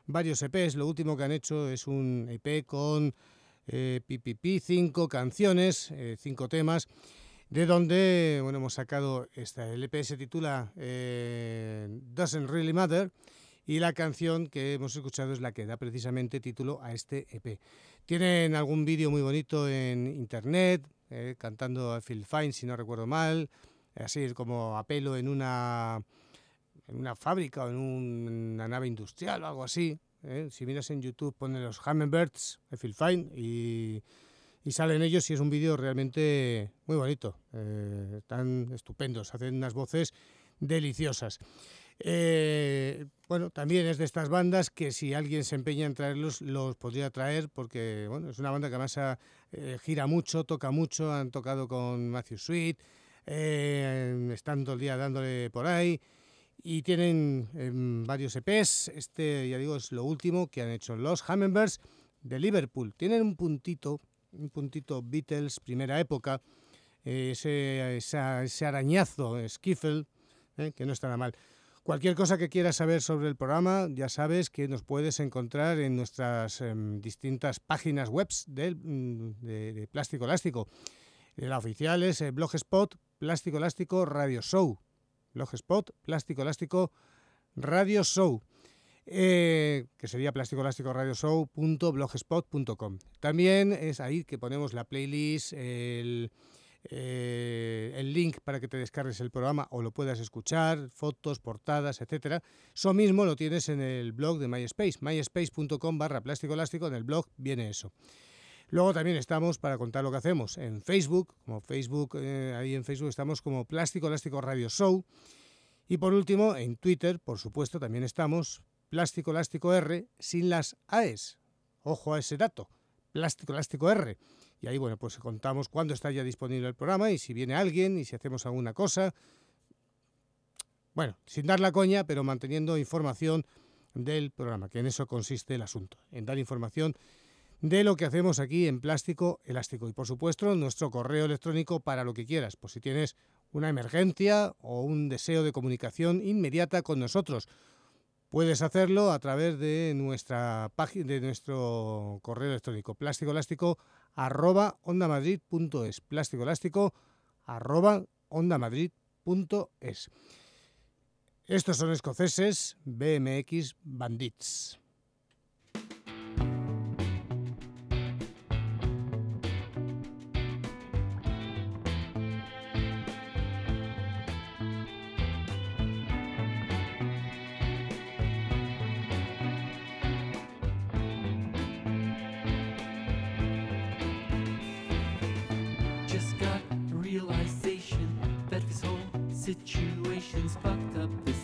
varios EPs, lo último que han hecho es un EP con eh, cinco canciones, eh, cinco temas, de donde bueno, hemos sacado esta, el EP se titula eh, Doesn't Really Matter, y la canción que hemos escuchado es la que da precisamente título a este EP. Tienen algún vídeo muy bonito en internet, eh, cantando a Phil Fine, si no recuerdo mal, así como a pelo en una, en una fábrica o en una nave industrial o algo así. ¿eh? Si miras en YouTube, pone los Hummingbirds de Phil Fine y, y salen ellos y es un vídeo realmente muy bonito. Eh, están estupendos, hacen unas voces deliciosas. Eh, bueno, también es de estas bandas que si alguien se empeña en traerlos, los podría traer porque es una banda que además eh, gira mucho, toca mucho, han tocado con Matthew Sweet, eh, están todo el día dándole por ahí y tienen em, varios EPs. Este, ya digo, es lo último que han hecho los Hummingbirds de Liverpool. Tienen un puntito, un puntito Beatles, primera época, ese, ese arañazo, Skiffle, que no está nada mal. Cualquier cosa que quieras saber sobre el programa, ya sabes que nos puedes encontrar en nuestras em, distintas páginas web mm, de, Plástico Elástico. La oficial es eh, Blogspot, Plástico Elástico Radio Show. Blogspot, Plástico Elástico Radio Show. Eh, que sería plástico elástico radio show.blogspot.com. También es ahí que ponemos la playlist, el, eh, el link para que te descargues el programa o lo puedas escuchar, fotos, portadas, etcétera. Eso mismo lo tienes en el blog de MySpace, myspace.com barra plástico elástico, en el blog viene eso. Luego también estamos para contar lo que hacemos en Facebook, como Facebook, eh, ahí en Facebook estamos como Plástico Elástico Radio Show. Y por último, en Twitter, por supuesto, también estamos Plástico Elástico R sin las AES. Ojo a ese dato, Plástico Elástico R. Y ahí, bueno, pues contamos cuándo está ya disponible el programa y si viene alguien y si hacemos alguna cosa. Bueno, sin dar la coña, pero manteniendo información del programa, que en eso consiste el asunto, en dar información de lo que hacemos aquí en plástico elástico. Y por supuesto, nuestro correo electrónico para lo que quieras, por si tienes una emergencia o un deseo de comunicación inmediata con nosotros. Puedes hacerlo a través de nuestra página, de nuestro correo electrónico plástico elástico arroba ondamadrid.es. Plástico elástico arroba ondamadrid.es. Estos son escoceses BMX Bandits. Situation's fucked up this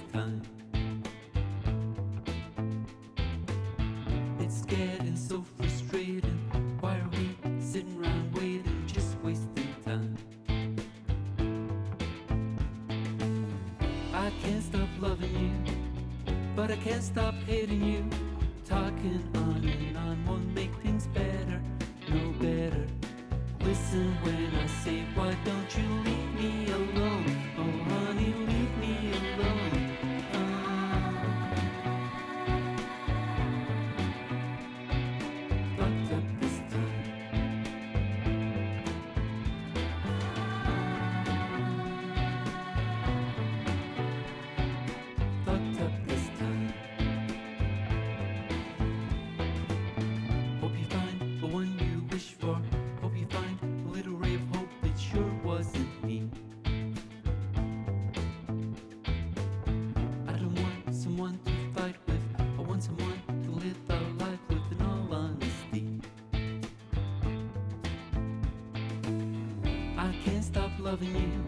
hating you.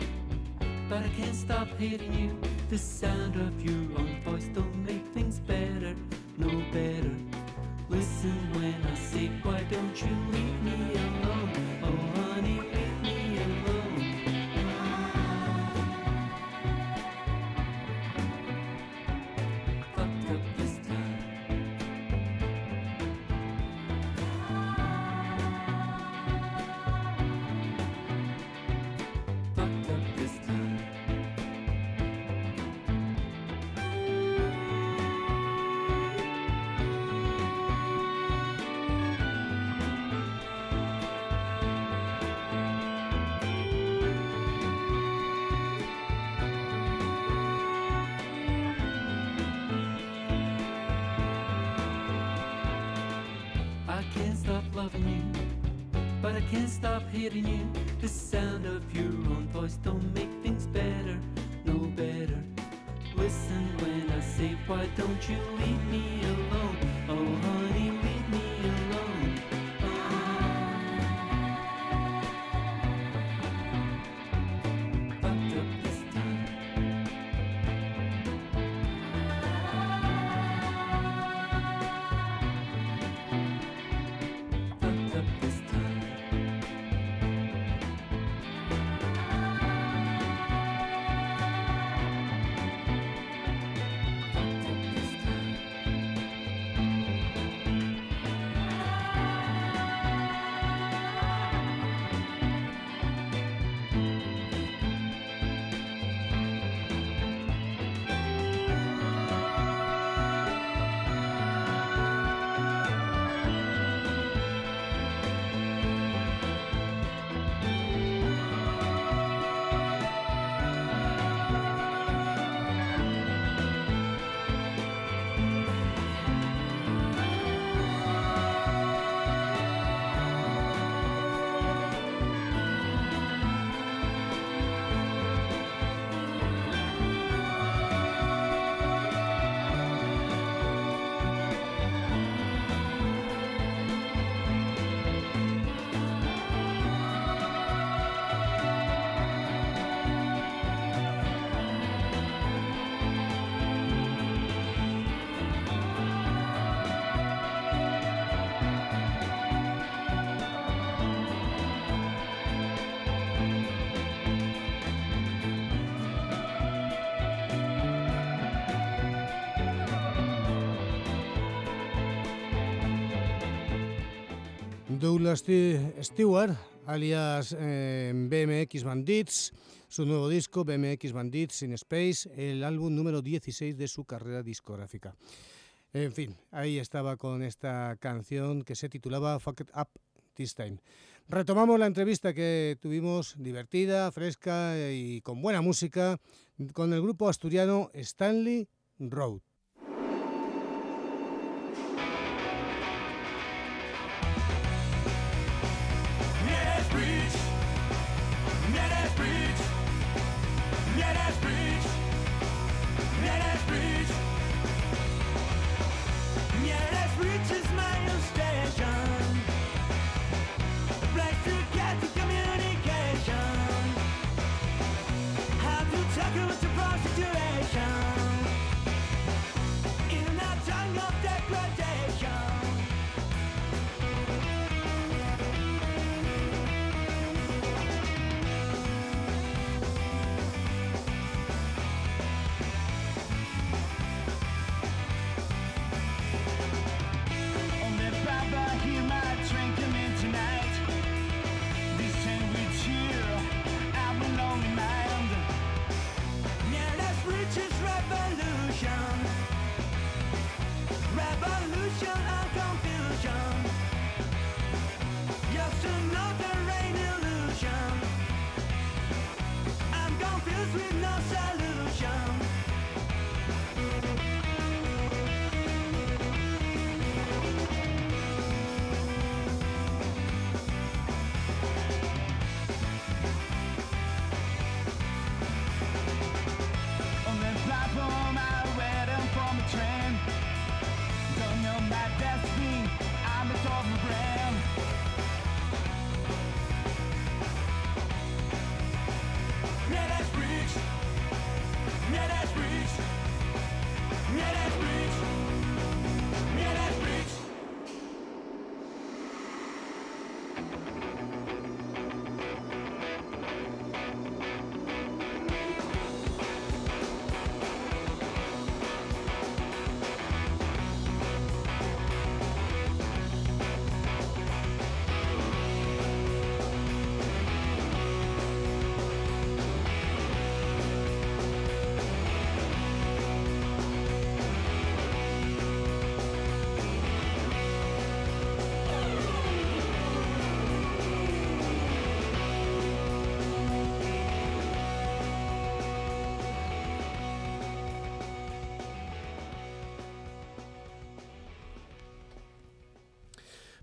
But I can't stop hating you. The sound of your own voice don't loving you, but I can't stop hitting you. Douglas Stewart, alias eh, BMX Bandits, su nuevo disco BMX Bandits in Space, el álbum número 16 de su carrera discográfica. En fin, ahí estaba con esta canción que se titulaba Fuck It Up This Time. Retomamos la entrevista que tuvimos divertida, fresca y con buena música con el grupo asturiano Stanley Road. shout.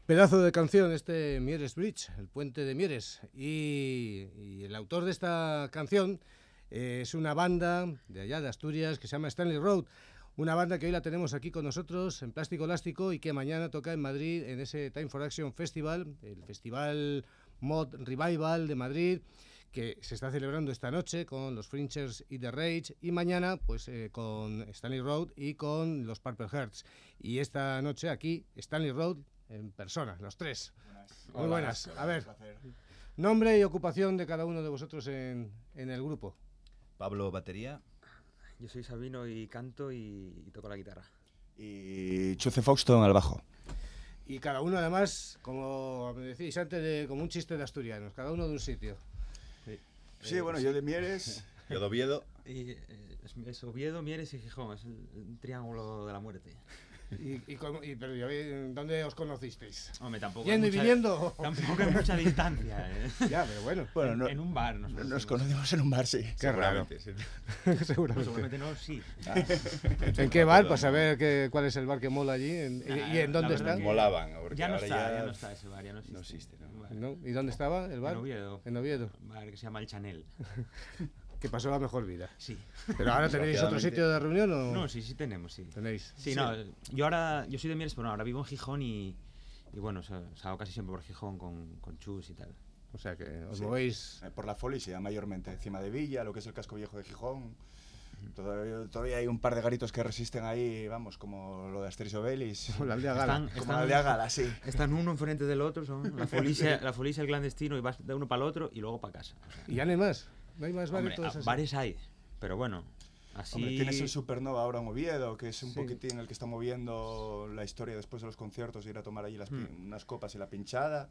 Pedazo de canción este Mieres Bridge, el puente de Mieres. Y, el autor de esta canción eh, es una banda de allá de Asturias que se llama Stanley Road. Una banda que hoy la tenemos aquí con nosotros en Plástico Elástico y que mañana toca en Madrid en ese Time for Action Festival, el Festival Mod Revival de Madrid que se está celebrando esta noche con los Fringers y The Rage y mañana pues eh, con Stanley Road y con los Purple Hearts. Y esta noche aquí Stanley Road en persona, los tres. Muy buenas. A ver, nombre y ocupación de cada uno de vosotros en, en el grupo. Pablo, batería. Yo soy Sabino y canto y, y toco la guitarra. Y Chuce Fausto en el bajo. Y cada uno además, como me decís antes, de, como un chiste de asturianos, cada uno de un sitio. Sí, bueno, yo de Mieres. Yo de Oviedo. Y, eh, es, es Oviedo, Mieres y Gijón, es el, el triángulo de la muerte. Y, y y- pero ya ¿Dónde os conocisteis? Hombre, tampoco. ¿Yendo y hay mucha- viniendo? Tampoco hay mucha distancia. ¿eh? ya, pero bueno, Bueno, en, no- en un bar nos, nos conocimos en un bar, sí. qué raro. Seguramente, sí. Pues Seguramente. seguramente no, sí. ¿En qué bar? Para saber qué, cuál es el bar que mola allí. en- y- Nah, ¿Y en dónde está? Molaban. Ya no ahora está, ya no está ese bar, ya no existe. No existe. ¿No? ¿Y dónde estaba el bar? En Oviedo. En Oviedo. Un bar que se llama El Chanel. Que pasó la mejor vida. Sí. ¿Pero ahora tenéis otro sitio de reunión o No, sí, sí tenemos, sí. tenéis? Sí, no, yo ahora, yo soy de Mieres, pero no, ahora vivo en Gijón y, y bueno, sa- salgo casi siempre por Gijón con, con Chus y tal. O sea que os Sí. movéis. Eh, Por la Folicia, mayormente. Encima de Villa, lo que es el casco viejo de Gijón. Todavía, todavía hay un par de garitos que resisten ahí, vamos, como lo de Asterix y Obelix. La aldea gala. Están, Como están- la aldea Gala, sí. están uno enfrente del otro, son la folicia, la folicia el clandestino y vas de uno para el otro y luego para casa. O sea, ¿Y ya no hay más? ¿No hay más hombre, bares? a- bares hay, pero bueno, así... Hombre, tienes el Supernova ahora en Oviedo, que es un Sí. poquitín el que está moviendo la historia después de los conciertos, ir a tomar allí las pin- unas copas y la pinchada.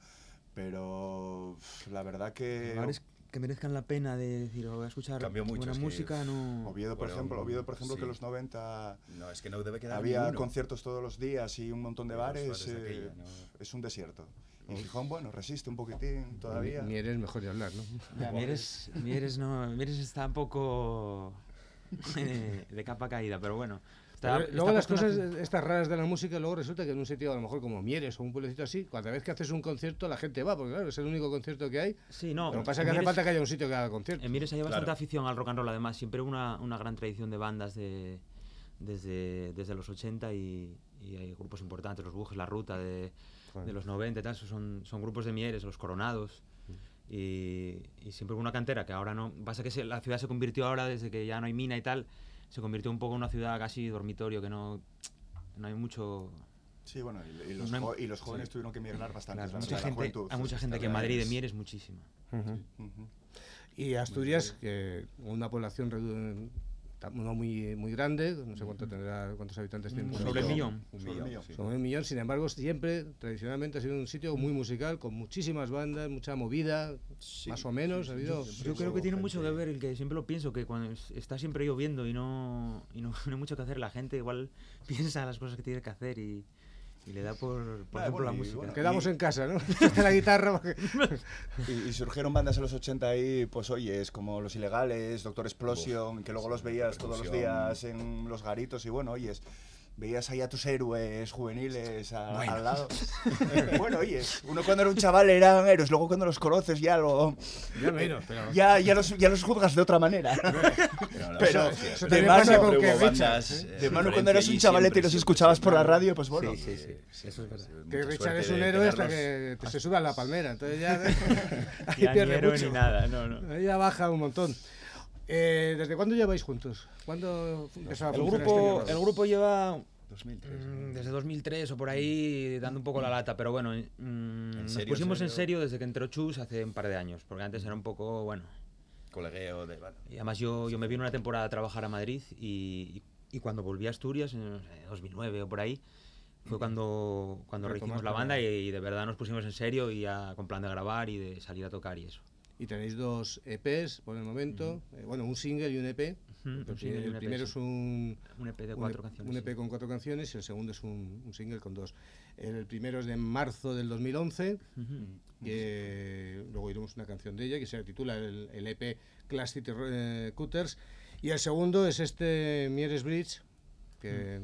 Pero la verdad que bares que merezcan la pena de decir, "Oh, voy a escuchar Cambió mucho, buena es que, música, no... Oviedo, por Bueno, ejemplo, Oviedo, por ejemplo, que sí. en los 90 No, es que no debe quedar había ninguno. conciertos todos los días y un montón de bares. bares eh, aquella, ¿no? Es un desierto. Y Gijón, bueno, resiste un poquitín todavía. Ni eres mejor de hablar, ¿no? Ya, Mieres, Mieres no, Mieres está un poco eh, de capa caída, pero bueno. está- Pero está luego las puesto una cosas ci- estas raras de la música, luego resulta que en un sitio a lo mejor como Mieres o un pueblecito así, cada vez que haces un concierto la gente va, porque claro, es el único concierto que hay. Sí, no. Lo que pasa que hace Mieres- falta que haya un sitio que haga concierto. En Mieres hay bastante Claro. afición al rock and roll, además. Siempre una, una gran tradición de bandas de, desde, desde los 80 y, y hay grupos importantes, los Bujes, La Ruta de, de los 90 y tal. son, son grupos de Mieres, los Coronados. Y, y siempre hubo una cantera que ahora no. Pasa que se- la ciudad se convirtió ahora, desde que ya no hay mina y tal, se convirtió un poco en una ciudad casi dormitorio, que no, no hay mucho. Sí, bueno, y, y los, No hay- y los jóvenes sí. tuvieron que migrar bastante. Claro, mucha gente, juventud. hay mucha gente que en Madrid de es- Mieres muchísima. Y Asturias, que una población redu- ta- no muy, muy grande, no sé cuánto tendrá, cuántos habitantes tiene. Mm, sobre el millón. Un Sobre el millón, millón. sí. Sobre un millón, sin embargo, siempre, tradicionalmente, ha sido un sitio muy musical, con muchísimas bandas, mucha movida, Sí, más o menos. sí, ha habido, Yo creo que tiene mucho que gente- ver el que siempre lo pienso, que cuando es- está siempre lloviendo y no, y no, no hay mucho que hacer, la gente igual piensa las cosas que tiene que hacer y, y le da por, por Ah, ejemplo, bueno, la música. bueno, Quedamos Y- en casa, ¿no? La guitarra. Y, y surgieron bandas en los 80 ahí, pues oye, es como Los Ilegales, Doctor Explosion, que luego los veías todos los días en los garitos y bueno, oyes, veías ahí a tus héroes juveniles a- al lado. bueno, oyes, uno cuando era un chaval eran héroes, luego cuando los conoces ya lo... Ya menos, pero... Ya, ya, los, ya los juzgas de otra manera. Pero, Pero- eso de mano- con que bandas, ¿eh? eh, De mano cuando eras un chavalete y siempre, los escuchabas por la radio, pues bueno. Sí, sí, sí, eso es verdad. Que Richard es un héroe hasta que te se sube a la palmera, entonces ya ahí Ya ni pierde héroe mucho. ni nada, no, no. Ahí ya baja un montón. Eh, ¿Desde cuándo lleváis juntos? ¿Cuándo empezó a El grupo, este el grupo lleva 2003. mm, desde 2003 o por ahí dando un poco la lata, pero bueno, mm, nos serio, pusimos en serio? serio desde que entró Chus hace un par de años, porque antes era un poco, bueno, Colegueo de. bueno, Y además yo, yo me vine una temporada a trabajar a Madrid y, y cuando volví a Asturias, en no sé, 2009 o por ahí, fue cuando, cuando rehicimos la la- banda y, y de verdad nos pusimos en serio y ya con plan de grabar y de salir a tocar y eso. Y tenéis dos EPs por el momento, eh, bueno, un single y un EP. El, un EP, primero es un, Un EP de cuatro EP canciones. un sí. EP con cuatro canciones y el segundo es un, single con dos. El primero es de marzo del 2011, Ujú. que luego iremos una canción de ella que se titula el, EP Class City eh, Cutters. Y el segundo es este Mieres Bridge, que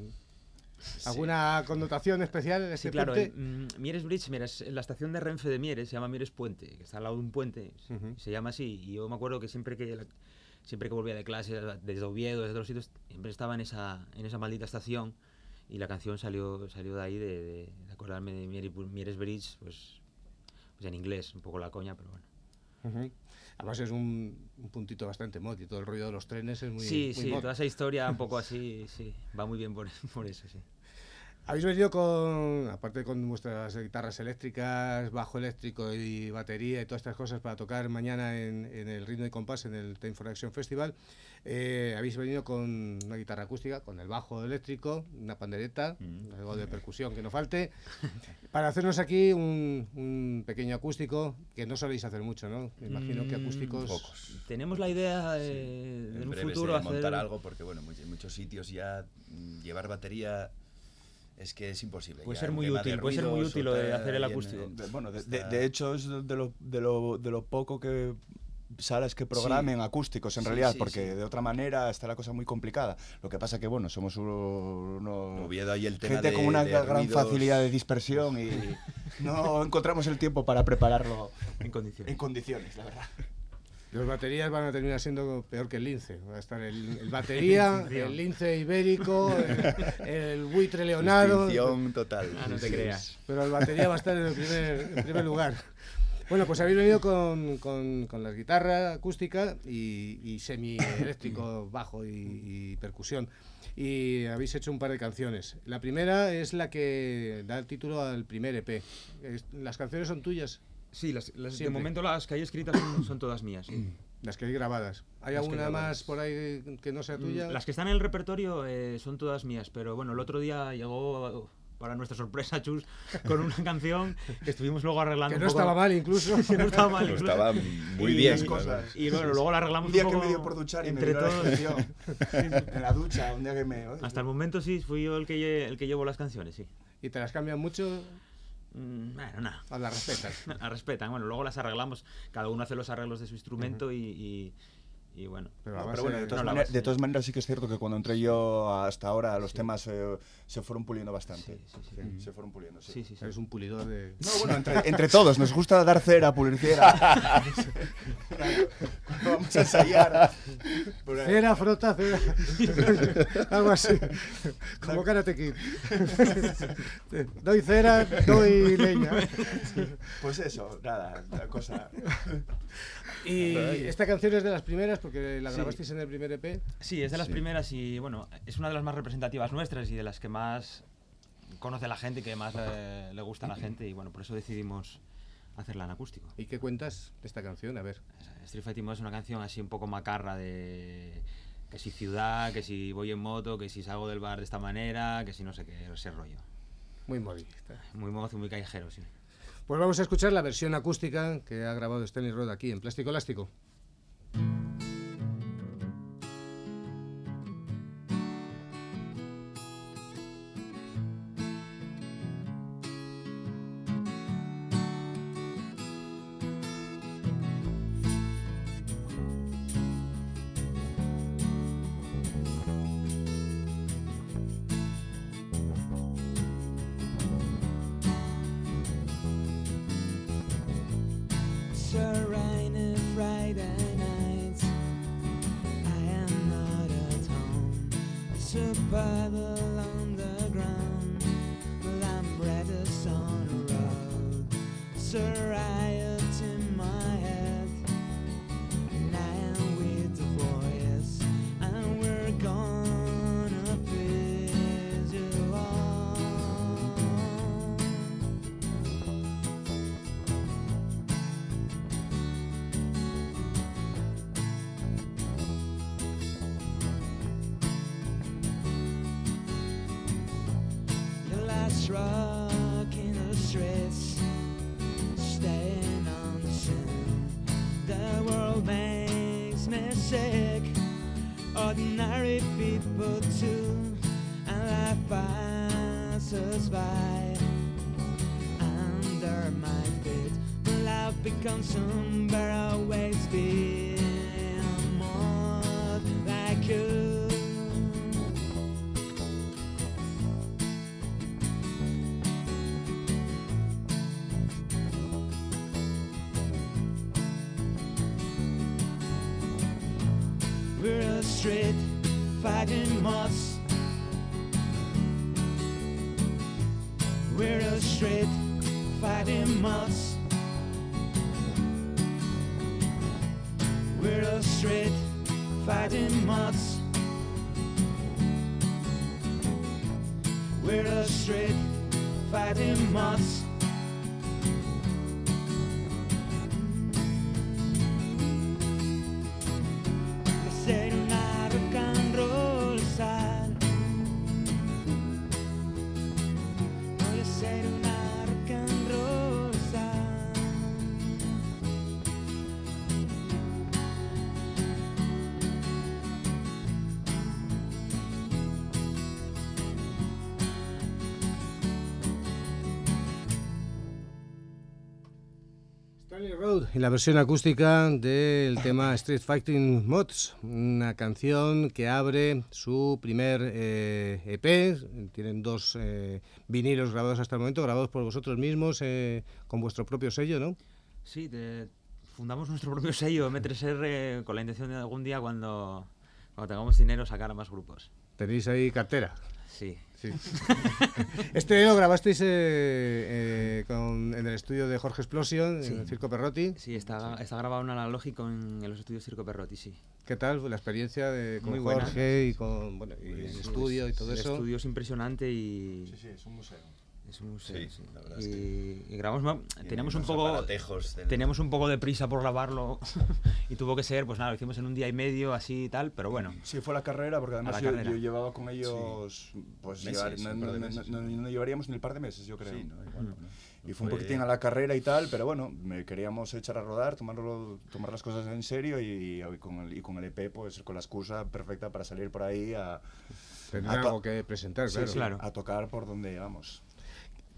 ¿Alguna connotación especial en Sí, ese claro, puente? en, mm, Mieres Bridge, mira, es la estación de Renfe de Mieres se llama Mieres Puente, que está al lado de un puente, se- Ujú. se llama así. Y yo me acuerdo que siempre que la- siempre que volvía de clase, desde Oviedo, desde otros sitios, siempre estaba en esa, en esa maldita estación. Y la canción salió, salió de ahí, de, de- de acordarme de Mieres, Mieres Bridge, pues, pues en inglés, un poco la coña, pero bueno. Ujú. Además es un, un puntito bastante mod y todo el rollo de los trenes es muy sí, muy sí, mod. toda esa historia un poco así, sí, va muy bien por, por eso, sí. Habéis venido con, aparte con vuestras guitarras eléctricas, bajo eléctrico y batería y todas estas cosas para tocar mañana en, en el Ritmo y Compás en el Time for Action Festival. eh, habéis venido con una guitarra acústica, con el bajo eléctrico, una pandereta, Mm. algo de percusión que no falte, para hacernos aquí un, un pequeño acústico que no soléis hacer mucho, ¿no? Me imagino que Mm, acústicos... Pocos. Tenemos la idea de, de en En un breve futuro de hacer montar algo porque bueno, en muchos sitios ya mm, llevar batería es que es imposible. Puede ya ser muy útil, puede ser muy útil lo de hacer el acústico. en- De- bueno, de, de- está- de hecho es de lo, de, lo, de lo poco que salas que programen acústicos en Sí, realidad, sí, porque sí. de otra manera está la cosa muy complicada. Lo que pasa que, bueno, somos uno, uno- Oviedo ahí el tema gente de- con una de gran ruidos. facilidad de dispersión y no encontramos el tiempo para prepararlo en condiciones. en condiciones, la verdad. Los baterías van a terminar siendo peor que el lince. Va a estar el, el batería, el lince ibérico, el, el buitre leonado. Distinción total. Ah, no te sí. creas. Pero el batería va a estar en el primer, en primer lugar. Bueno, pues habéis venido con, con, con la guitarra acústica y, y semi-eléctrico, bajo y, y percusión. Y habéis hecho un par de canciones. La primera es la que da el título al primer EP. Las canciones son tuyas, Sí, las, las- de momento las que hay escritas son, son todas mías. sí. las que hay grabadas. ¿Hay Las que alguna más por ahí que no sea Mm, tuya? Las que están en el repertorio eh, son todas mías, pero bueno, el otro día llegó, para nuestra sorpresa, Chus, con una canción que estuvimos luego arreglando. Que un no poco- estaba mal incluso. que no estaba mal. Incluso. estaba muy Y- bien. y- además. Y bueno, luego la arreglamos Un día un que poco me dio por duchar y me entre la todos. canción. en la ducha, un día que me... Hasta el momento sí, fui yo el que, lle- el que llevo las canciones, sí. ¿Y te las cambian mucho bueno, nada. o las respetas? Las respetan. Bueno, luego las arreglamos. Cada uno hace los arreglos de su instrumento y, y, y bueno. Pero, No, bueno, de no, todas, maneras, base- de todas maneras sí que es cierto que cuando entré yo hasta ahora los temas eh, se fueron puliendo bastante. Sí, sí, sí. Se fueron puliendo, sí. Sí, sí, sí. Eres un pulidor de... No, bueno, entre, entre todos, nos gusta dar cera, pulir cera. Cuando vamos a ensayar. Cera, frota, cera. Algo así. Como Karate Kid. doy cera, doy leña. Pues eso, nada, la cosa. Y esta canción es de las primeras porque la Sí. grabasteis en el primer EP. Sí, es de las Sí. primeras y bueno, es una de las más representativas nuestras y de las que más conoce la gente, que más eh, le gusta a la gente y bueno, por eso decidimos hacerla en acústico. ¿Y qué cuentas de esta canción? A ver. Street Fighting Mode es una canción así un poco macarra de que si ciudad, que si voy en moto, que si salgo del bar de esta manera, que si no sé qué, ese rollo. Muy modista. Muy mozo, muy callejero, sí. Pues vamos a escuchar la versión acústica que ha grabado Stanley Road aquí en Plástico Elástico. consume Stanley Road y la versión acústica del tema Street Fighting Mods, una canción que abre su primer eh, EP. Tienen dos eh, vinilos grabados hasta el momento, grabados por vosotros mismos, eh, con vuestro propio sello, ¿no? Sí, te- fundamos nuestro propio sello M3R con la intención de algún día cuando, cuando tengamos dinero sacar a más grupos. Tenéis ahí cartera. Sí. Sí. este lo grabasteis eh, eh, con- en el estudio de Jorge Explosion, Sí. en el Circo Perrotti. Sí, está, está grabado en analógico en, en los estudios Circo Perrotti, sí. ¿Qué tal la experiencia de, con Muy buena. Jorge y con bueno, y el Sí, estudio y todo el eso? estudio es impresionante y Sí, sí, es un museo. Es un museo. Sí, sí. la verdad es y, y grabamos, Tiene teníamos un poco, del- teníamos un poco de prisa por grabarlo y tuvo que ser, pues nada, lo hicimos en un día y medio así y tal, pero bueno. Sí, fue la carrera, porque además yo, carrera. yo llevaba con ellos, pues Meses, llevar- no, un par de no- meses. no- no- llevaríamos ni el par de meses, yo creo. Sí, no, igual. Y fue un poquitín a la carrera y tal, pero bueno, me queríamos echar a rodar, tomarlo, tomar las cosas en serio y, y con el, y con el EP, pues con la excusa perfecta para salir por ahí a, Tener algo que presentar, sí, claro. sí, Claro. a tocar por donde vamos.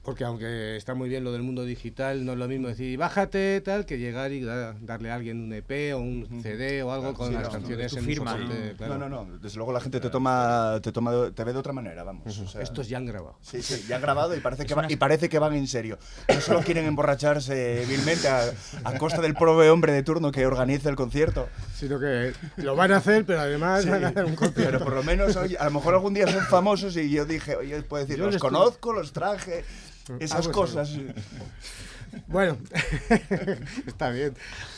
Porque aunque está muy bien lo del mundo digital, no es lo mismo decir bájate tal que llegar y da- darle a alguien un EP o un. CD o algo Claro, con sí, las no, canciones tu en un firma, soporte, ¿no? claro. No, no, no, desde luego la gente te toma, te toma, de- te ve de otra manera, vamos. o sea, Estos ya han grabado. Sí, sí, ya han grabado y parece, que Es va- una- y parece que van en serio. No solo quieren emborracharse vilmente a, a costa del pobre hombre de turno que organiza el concierto, Sino que lo van a hacer, pero además Sí, van a hacer un concierto. pero por lo menos, oye, a lo mejor algún día son famosos y yo dije, oye, puedo decir, Yo los conozco, los traje, esas Algo cosas. Bueno, está bien.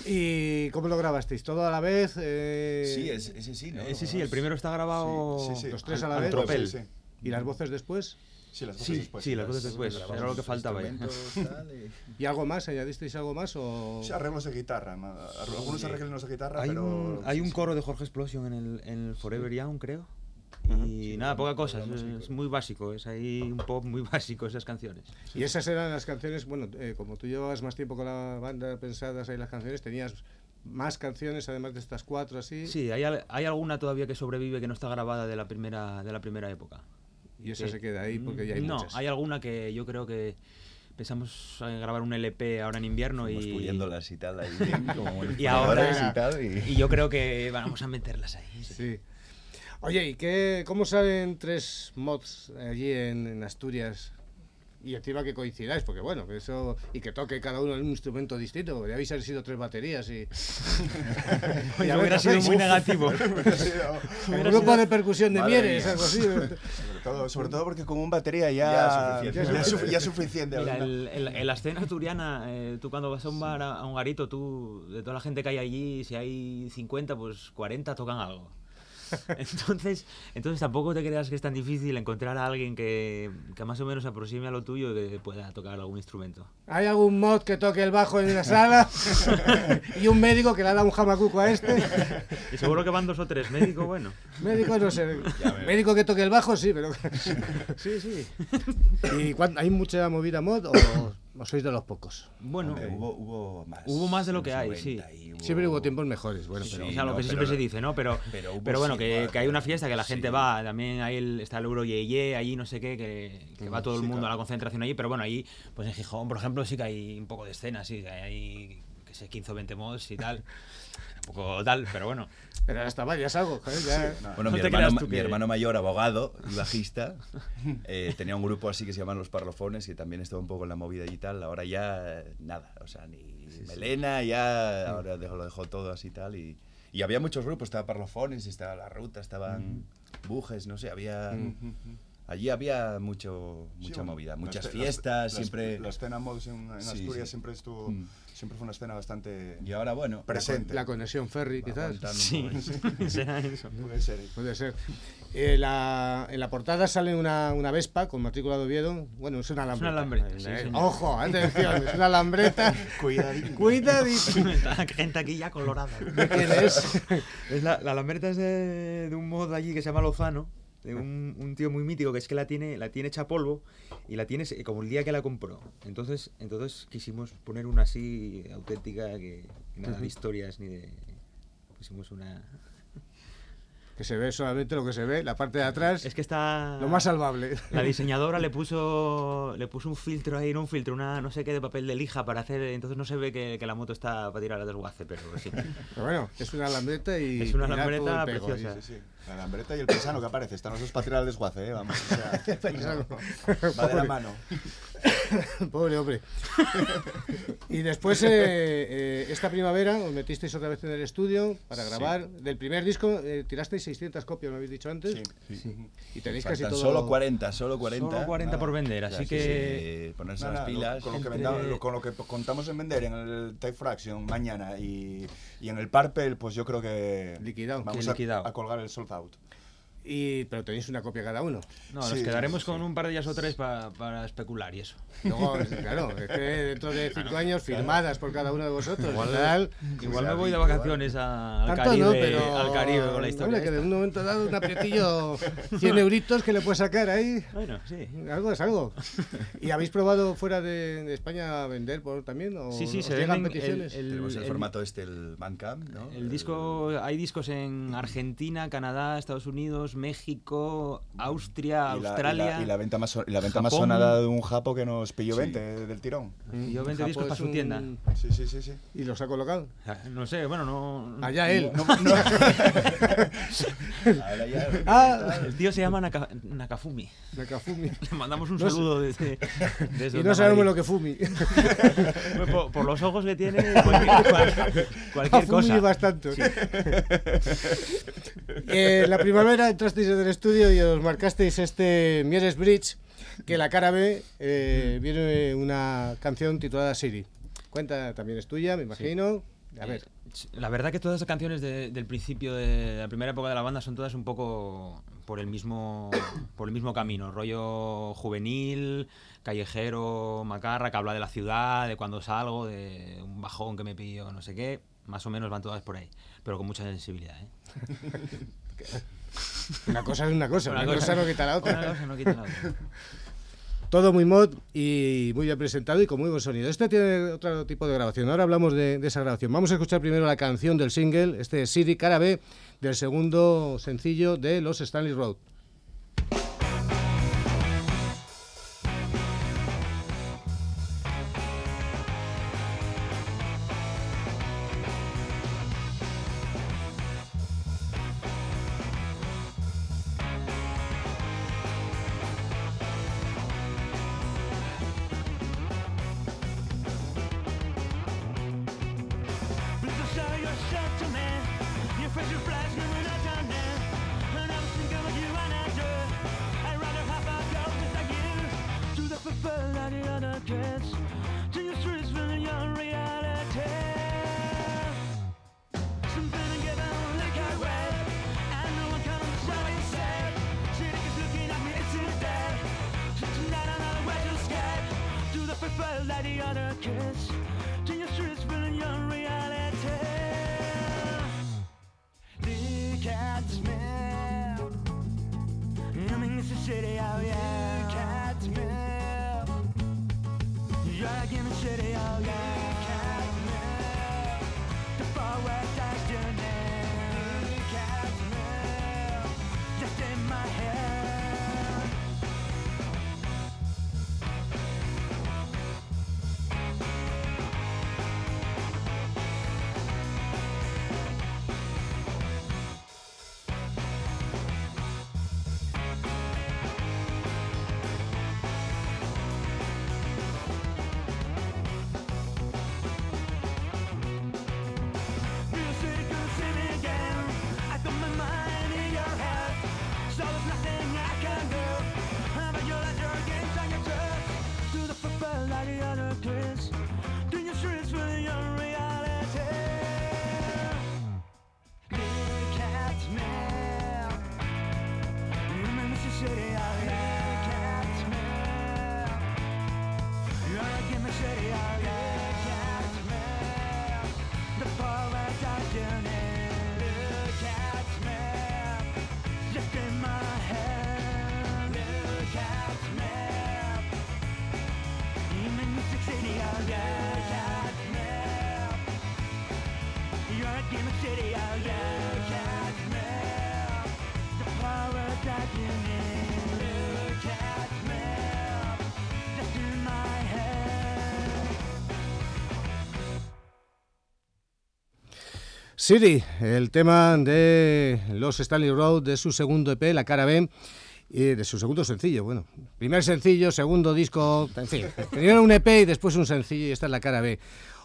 ¿Y cómo lo grabasteis? ¿Todo a la vez? Eh, Sí, es- ese sí, ¿no? Eh, sí, sí, el primero está grabado Sí, sí, sí. Los tres a la vez. tropel. Sí, sí. ¿Y las voces después? Sí, las voces Sí, después. sí, las voces después. Grabamos Era lo que faltaba ya. y- ¿Y algo más? ¿Añadisteis algo más? O... Sí, arreglos de guitarra, algunos Sí. arreglos de guitarra, Hay pero... un, hay sí, un sí. coro de Jorge Explosion en el, en el Forever Young, creo. Y Sí, nada, poca cosa. Es, muy básico. Es ahí un pop muy básico esas canciones. Y esas eran las canciones, bueno, eh, como tú llevabas más tiempo con la banda pensadas ahí las canciones, tenías más canciones además de estas cuatro así. Sí, hay, hay alguna todavía que sobrevive que no está grabada de la primera, de la primera época. Y esa Que- se queda ahí porque ya hay no, muchas. hay alguna que yo creo que pensamos en grabar un LP ahora en invierno Fuimos y, puliéndolas y tal, ahí bien, como Y ahora- y tal, y- y yo creo que vamos a meterlas ahí. sí. Sí. Oye, ¿y qué, cómo salen tres mods allí en, en Asturias? Y encima que coincidáis, porque bueno, que eso. Y que toque cada uno en un instrumento distinto, porque habéis sido tres baterías y. Oye, Y a ver hubiera sido muy negativo. Un grupo de percusión de Madre Mieres, algo así. Sobre todo, sobre todo porque con un batería ya, Ya ya, suficiente. ya. Mira, ¿verdad? el- el- en la escena asturiana, eh, tú cuando vas a un bar, a un garito, tú, de toda la gente que hay allí, si hay 50, pues 40 tocan algo. Entonces, entonces tampoco te creas que es tan difícil encontrar a alguien que, que más o menos se aproxime a lo tuyo y que pueda tocar algún instrumento. ¿Hay algún mod que toque el bajo en la sala? y un médico que le ha dado un jamacuco a este. Y seguro que van dos o tres médicos, bueno. Médico no sé. Médico que toque el bajo, sí, pero. sí, sí. ¿Y cuán- hay mucha movida mod o, o sois de los pocos? Bueno, Hombre, hubo, hubo más. hubo más de lo que hay, 90 sí. hubo- Siempre hubo tiempos mejores, bueno, Sí, pero. o sea, lo no, que pero siempre se dice, ¿no? Pero, pero hubo pero bueno, sí, que, igual, que hay una fiesta que la gente Sí. va, también hay el, está el Euro Yeye, allí no sé qué, que, que va todo el sí, mundo a la concentración allí, pero bueno, ahí, pues en Gijón, por ejemplo, sí que hay un poco de escena, sí, que hay, que sé, 15 o 20 mods y tal. Un poco tal, pero bueno. Pero hasta vayas algo, joder, ya. Bueno, No mi, hermano, tú mi que- hermano mayor, abogado y bajista, eh, tenía un grupo así que se llaman Los Parlofones y también estaba un poco en la movida y tal. Ahora ya nada, o sea, ni melena, ya ahora dejó, lo dejó todo así y tal. Y, Y había muchos grupos, estaba Parlofones, estaba La Ruta, estaban Bujes, no sé, había... Allí había mucho, Sí, mucha bueno, movida, muchas fiestas, la- siempre... La escena mods en, en Sí, Asturias sí. siempre estuvo. Mm. Siempre fue una escena bastante. Y ahora, bueno... Presente. La conexión ferry, quizás. Sí, será eso. Puede ser. Puede ser. Eh, la- en la portada sale una, una Vespa con matrícula de Oviedo. Bueno, es una alambreta. alambreta, sí, Eh. Ojo, atención, es una alambreta. Cuidadito. Cuidadito. Está gente aquí ya colorada. ¿De quién es? Es la, la lambreta es de, de un mod allí que se llama Lozano, de un, un tío muy mítico que es que la tiene, la tiene hecha polvo y la tienes como el día que la compró. Entonces, entonces quisimos poner una así auténtica que nada de historias ni de pusimos una Que se ve solamente lo que se ve, la parte de atrás, es que está lo más salvable. la diseñadora le puso le puso un filtro ahí, no un filtro, una no sé qué de papel de lija para hacer, entonces no se ve que, que la moto está para tirar al desguace, pero sí. Pero bueno, es una alambreta y. Es una alambreta pego. preciosa. Sí, sí. La lambreta y el paisano que aparece. Están los dos para tirar al desguace, ¿eh? Vamos. o sea, Paisano. va de la mano. Pobre hombre. y después, eh, eh, esta primavera, os metisteis otra vez en el estudio para grabar. Del primer disco eh, tirasteis 600 copias, me habéis dicho antes. Sí. Y tenéis casi todo. solo 40, solo 40. Solo 40 por vender, O sea, así que sí, ponerse Nada, las lo- pilas. con, lo que Entre- venda- lo- con lo que contamos en vender en el Type Fraction mañana y, y en el Parpel, pues yo creo que Liquidado. vamos a, a colgar el sold out. Y, pero tenéis una copia cada uno. no, Sí, nos quedaremos sí, sí. con un par de días o tres pa- para especular y eso. Luego, claro, es que dentro de cinco años firmadas por cada uno de vosotros. Igual- tal. Igual me voy de vacaciones a- al, Caribe, no, pero. al Caribe con la hombre, historia. que de un momento dado un aprietillo, 100 euritos que le puedes sacar ahí. Bueno, sí. Algo es algo. ¿Y habéis probado fuera de, de España a vender por, también? ¿O Sí, sí, se llegan venden el- peticiones? el- Tenemos el, formato este, el Bandcamp, ¿no? El disco, hay discos en Argentina, Canadá, Estados Unidos, México, Austria, Y la, Australia. y la- y la venta más, la venta más Japón. sonada de un japo que nos pilló Sí. 20 del tirón. Y yo 20 Japo discos para su un- tienda. Sí, sí, sí, sí. ¿Y los ha colocado? No sé, bueno, no. Allá él. Ahora ya- Ah, El tío se llama Naka- Nakafumi. Nakafumi. Le mandamos un No saludo desde, desde Y no sabemos lo que fumi. por, por los ojos que tiene, cualquier, cual- cualquier A fumi cosa. bastante. Eh, en la primavera entrasteis en el estudio y os marcasteis este Mieres Bridge, que la cara B eh, viene una canción titulada Siri. Cuenta, también es tuya, me imagino. A ver, La verdad que todas las canciones de- del principio de la primera época de la banda son todas un poco por el mismo por el mismo camino, rollo juvenil, callejero, macarra, que habla de la ciudad, de cuando salgo, de un bajón que me pillo, no sé qué, más o menos van todas por ahí, pero con mucha sensibilidad, ¿eh? una cosa es una cosa, una, cosa, no quita la otra. Una cosa no quita la otra. Todo muy mod y muy bien presentado y con muy buen sonido. Este tiene otro tipo de grabación. Ahora hablamos de, de esa grabación. Vamos a escuchar primero la canción del single, este Siri Cara B, del segundo sencillo de los Stanley Road. City, el tema de los Stanley Road de su segundo EP, la cara B, y de su segundo sencillo. Bueno, primer sencillo, segundo disco, en fin. Primero un EP y después un sencillo y esta es la cara B.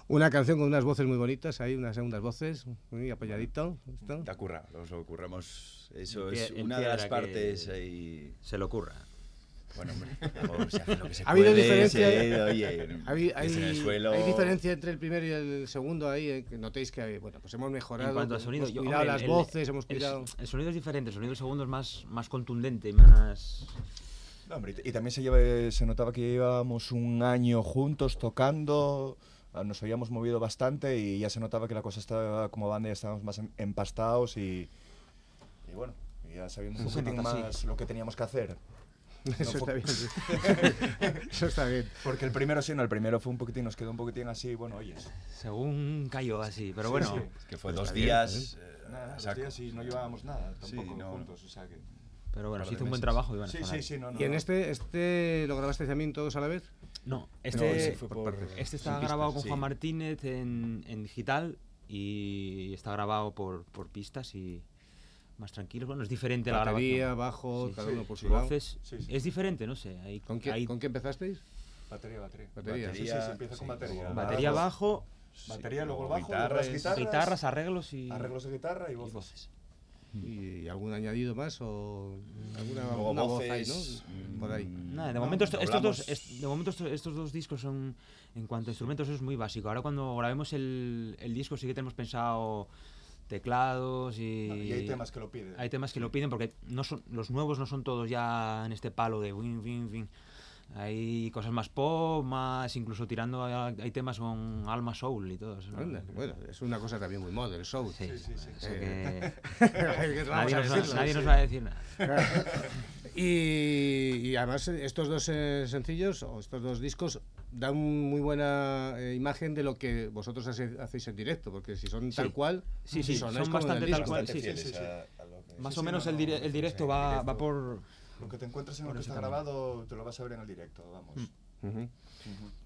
Una canción con unas voces muy bonitas, hay unas segundas voces, muy apoyadito. esto. Te ocurra, nos lo ocurramos. Eso es una de las partes ahí. Se le ocurra. Bueno, hombre, se hace lo que se ¿Ha habido puede, diferencia? se- oye, Hay, en el hay- suelo. hay diferencia entre el primero y el segundo ahí, eh, que notéis que bueno, pues hemos mejorado, En cuanto a hemos sonido, yo- cuidado hombre, las el- voces, hemos el, cuidado... el sonido es diferente, el sonido del segundo es más, más contundente, más... No, hombre, y, y también se, lleva, se notaba que llevábamos un año juntos tocando, ah, nos habíamos movido bastante y ya se notaba que la cosa estaba como banda, ya estábamos más em- empastados y, y bueno, ya sabiendo un poquitín sí. más lo que teníamos que hacer. Eso No está bien. sí. Eso está bien. Porque el primero sí, no, el primero fue un poquitín, nos quedó un poquitín así, bueno, oyes. Según cayó así, pero Sí, bueno... sí. Es que fue Está dos bien, días. eh, Nada, dos saco. días y no llevábamos nada tampoco no, no. juntos, o sea que... Pero bueno, se hizo un buen trabajo bueno, Sí, sí, sí, no, no. ¿Y en este, este lo grabaste también todos a la vez? No, este, fue por, este está grabado con Juan. Martínez en, en digital y está grabado por, por pistas y más tranquilos. Bueno, es diferente la Batería, grabación. bajo, Sí, cada sí, uno por su lado. Voces, Sí, sí. es diferente, no sé. Hay, ¿Con qué, hay ¿Con qué empezasteis? Batería, batería. Batería. Sí, sí, sí, empieza con batería. batería bajo, Batería, luego el bajo, las guitarras, guitarras, guitarras, arreglos y, arreglos de guitarra y y voces. voces. ¿Y algún añadido más o alguna voz ahí, voces, ¿no? Por ahí. mm, Nada, de No, momento, esto- estos, dos, est- de momento esto- estos dos discos son, en cuanto a instrumentos, es muy básico. Ahora cuando grabemos el, el disco sí que tenemos pensado teclados y... Y hay temas que lo piden. Hay temas que lo piden porque no son, los nuevos no son todos ya en este palo de win, win, win. Hay cosas más pop, más incluso tirando, a- hay temas con alma soul y todo eso. ¿no? Bueno, es una cosa también muy modern, soul. Sí, Sí, sí, sí. Eh, que ¿Qué vamos nadie, nos, va- decirlo? nadie Sí. nos va a decir nada. Y, y además estos dos eh, sencillos o estos dos discos dan muy buena eh, imagen de lo que vosotros hace- hacéis en directo, porque si son tal cual, Sí, sí, son el bastante disco. tal cual. Bastante sí, fieles sí, sí. a- a lo que- Más Sí, o menos no, el, el directo va, directo. va por... Lo que te encuentres en lo que está grabado, te lo vas a ver en el directo, vamos. Ujú.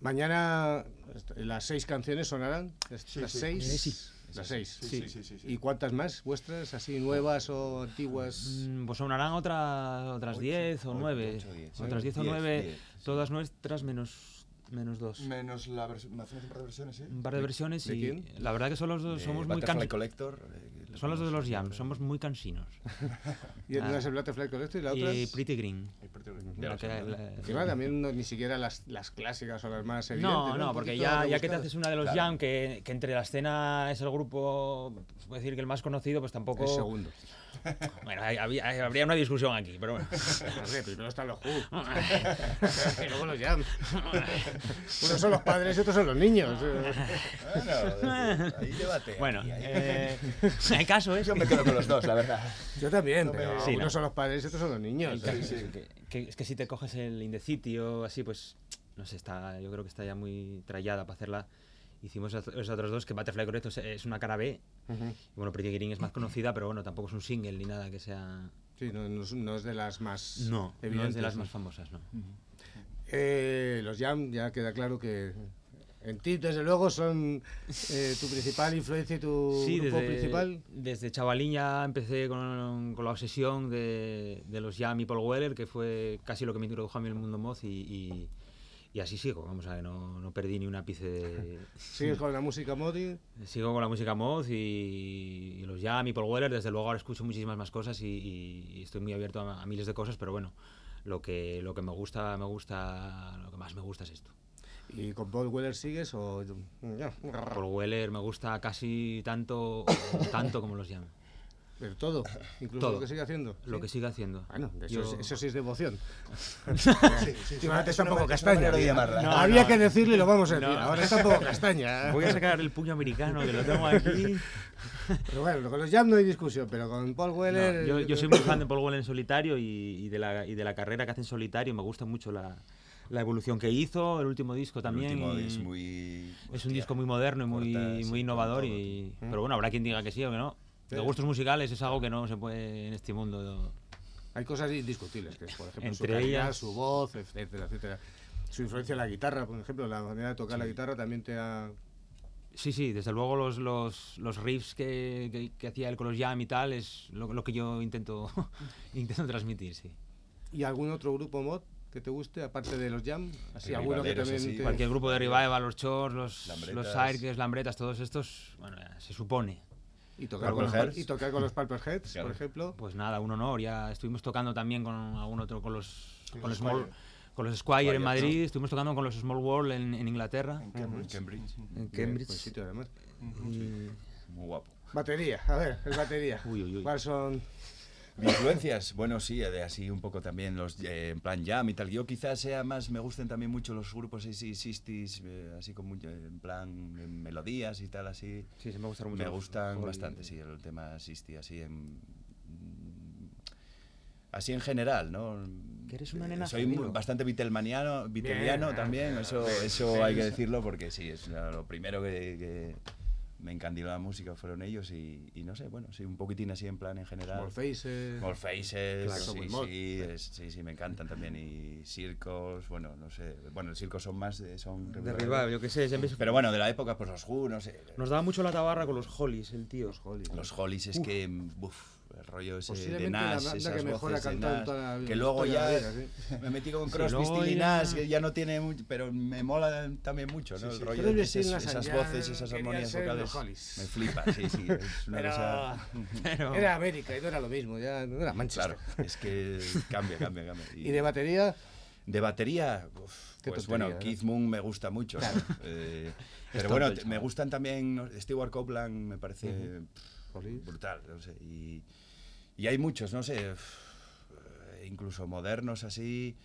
Mañana est- las seis canciones sonarán, est- Sí, las sí. seis, Eh, sí. las seis. Sí, sí, sí, sí, sí. ¿Y cuántas más vuestras, así nuevas o antiguas? Mm, Pues sonarán otra, otras Ocho, 10 o ocho, 9. ocho, diez. Otras 10 o Diez, 9, diez, todas nuestras menos, menos dos. Menos la versión, un par de versiones, ¿sí? Un par de versiones de y quién? la verdad que son los dos, somos muy Butterfly cansinos. Collector. eh, Son los dos de los jams, somos muy cansinos. y una ah. es el Butterfly Collector y la otra Y es... Pretty Green. La que- jams, ¿no? la- Encima también no- ni siquiera las, las clásicas o las más evidentes. No, no, porque ya, ya que te haces una de los Claro. jam, que, que entre la escena es el grupo, se puede decir que el más conocido, pues tampoco... El segundo. Bueno, hay- había- hay- habría una discusión aquí, pero bueno. No sé, primero están los Who. y luego los Jam. Unos son los padres y otros son los niños. Bueno, ahí debate. Bueno, aquí, ahí. eh, el caso es Yo me quedo con los dos, la verdad. Yo también, pero Sí, unos no. son los padres y otros son los niños. Sí, es que, que- es que si te coges el In the City o así, pues no sé, está, yo creo que está ya muy trallada para hacerla. Hicimos esas otras dos, que Butterfly Correcto es, una cara B. Y bueno, Pretty Green es más conocida, pero bueno, tampoco es un single ni nada que sea. Sí, no, no es, no es de las más No, no es evidentes. de las más famosas, ¿no? Eh, los Jam, ya queda claro que en ti, desde luego, son eh, tu principal influencia y tu Sí, grupo desde, principal. desde chavalín ya empecé con, con la obsesión de, de los Jam y Paul Weller, que fue casi lo que me introdujo a mí en el mundo moz y, y, y así sigo, vamos a ver, no, no perdí ni un ápice de... Sigues con la música Modi. Sigo con la música moz y, y los Jam y Paul Weller, desde luego ahora escucho muchísimas más cosas y, y- y estoy muy abierto a, a miles de cosas, pero bueno, lo que, lo que me gusta, me gusta, lo que más me gusta es esto. ¿Y con Paul Weller sigues o...? Ya, Paul Weller me gusta casi tanto, tanto como los Jam. Pero todo, incluso Todo. lo que sigue haciendo. Lo ¿sí? que sigue haciendo. Ah, no, eso, Yo- es- eso sí es devoción. Sí, sí, sí, es está un poco castaña. llamarla. No, había no. que decirlo y lo vamos a decir. No. Ahora está un poco castaña. Voy a sacar el puño americano que lo tengo aquí. Pero bueno, con los Jam no hay discusión, pero con Paul No, Weller... yo, yo soy muy fan de Paul Weller en solitario y, y de la, y de la carrera que hace en solitario. Me gusta mucho la, la evolución que hizo, el último disco también. El último y es muy. es un hostia, disco muy moderno y muy, corta, muy innovador. todo, Y, pero bueno, habrá quien diga que sí o que no. De gustos musicales es algo que no se puede en este mundo. Hay cosas indiscutibles, que es, por ejemplo, su Entre calidad, ellas- su voz, etcétera, etcétera. Su influencia en la guitarra, por ejemplo, la manera de tocar la guitarra también te ha Sí, sí, desde luego los, los, los riffs que, que, que hacía él con los jam y tal es lo, lo que yo intento, intento transmitir, sí. ¿Y algún otro grupo mod que te guste, aparte de los Jam? Así, Sí, alguno que también así. te... Cualquier grupo de Revival, los Chors, los, los Lambretas. Cirques, Lambretas, todos estos, bueno, se supone. Y tocar, con los, y tocar con los Purple Heads, Claro. por ejemplo. Pues nada, un honor. Ya estuvimos tocando también con algún otro, con los, con los, Small, Squire. con los Squire Squire, en ¿no? Madrid, estuvimos tocando con los Small World en, en Inglaterra, En Cambridge. Cambridge. en Cambridge. buen sitio, además. y- Muy guapo. Batería, a ver, el batería. Uy, uy, uy. ¿Cuáles son? Influencias, bueno, sí, de así un poco también los eh, en plan jam y tal. Yo quizás sea más, me gusten también mucho los grupos así, 60s, eh, así como en plan eh, melodías y tal, así. Sí, sí, me gustaron mucho. Me gustan bastante, sí, el tema 60, así en. Así en general, ¿no? Que eres una Eh, nenaza, Soy muy- bastante vitelmaniano, viteliano también, eso, eso hay que decirlo porque sí, es lo primero que, que me encandiló la música fueron ellos y, y no sé, bueno, sí, un poquitín así en plan en general. Small Faces. Small Faces, Claro, sí, sí, es- sí, sí, me encantan también. Y circos, bueno, no sé. Bueno, el circo son más de. Son De. Revival, yo qué sé. siempre Pero bueno, de la época, pues los Who, no sé. Nos daba mucho la tabarra con los Hollies, el tío. Los Hollies. Los Hollies es que. Uf, el rollo ese de Nash, esas que mejor ha voces de cantado Nash, toda la que luego ya vida, me metí con Sí, Crosby, y ya- Nash, que ya no tiene mucho, pero me mola también mucho, ¿no? Sí, el sí. rollo de esas, Nash esas voces, esas armonías vocales. Me flipa, sí, sí. Es una Pero, cosa. Pero- Era América y no era lo mismo, ya no era Manchester. Claro, es que cambia, cambia, cambia. Y de batería, De batería, uf, Qué pues tontería, bueno, ¿no? Keith Moon me gusta mucho. ¿no? Eh, pero tonto bueno, me gustan también. Stewart Copeland, me parece pff, brutal. No sé, y, y hay muchos, no sé, eh, incluso modernos así.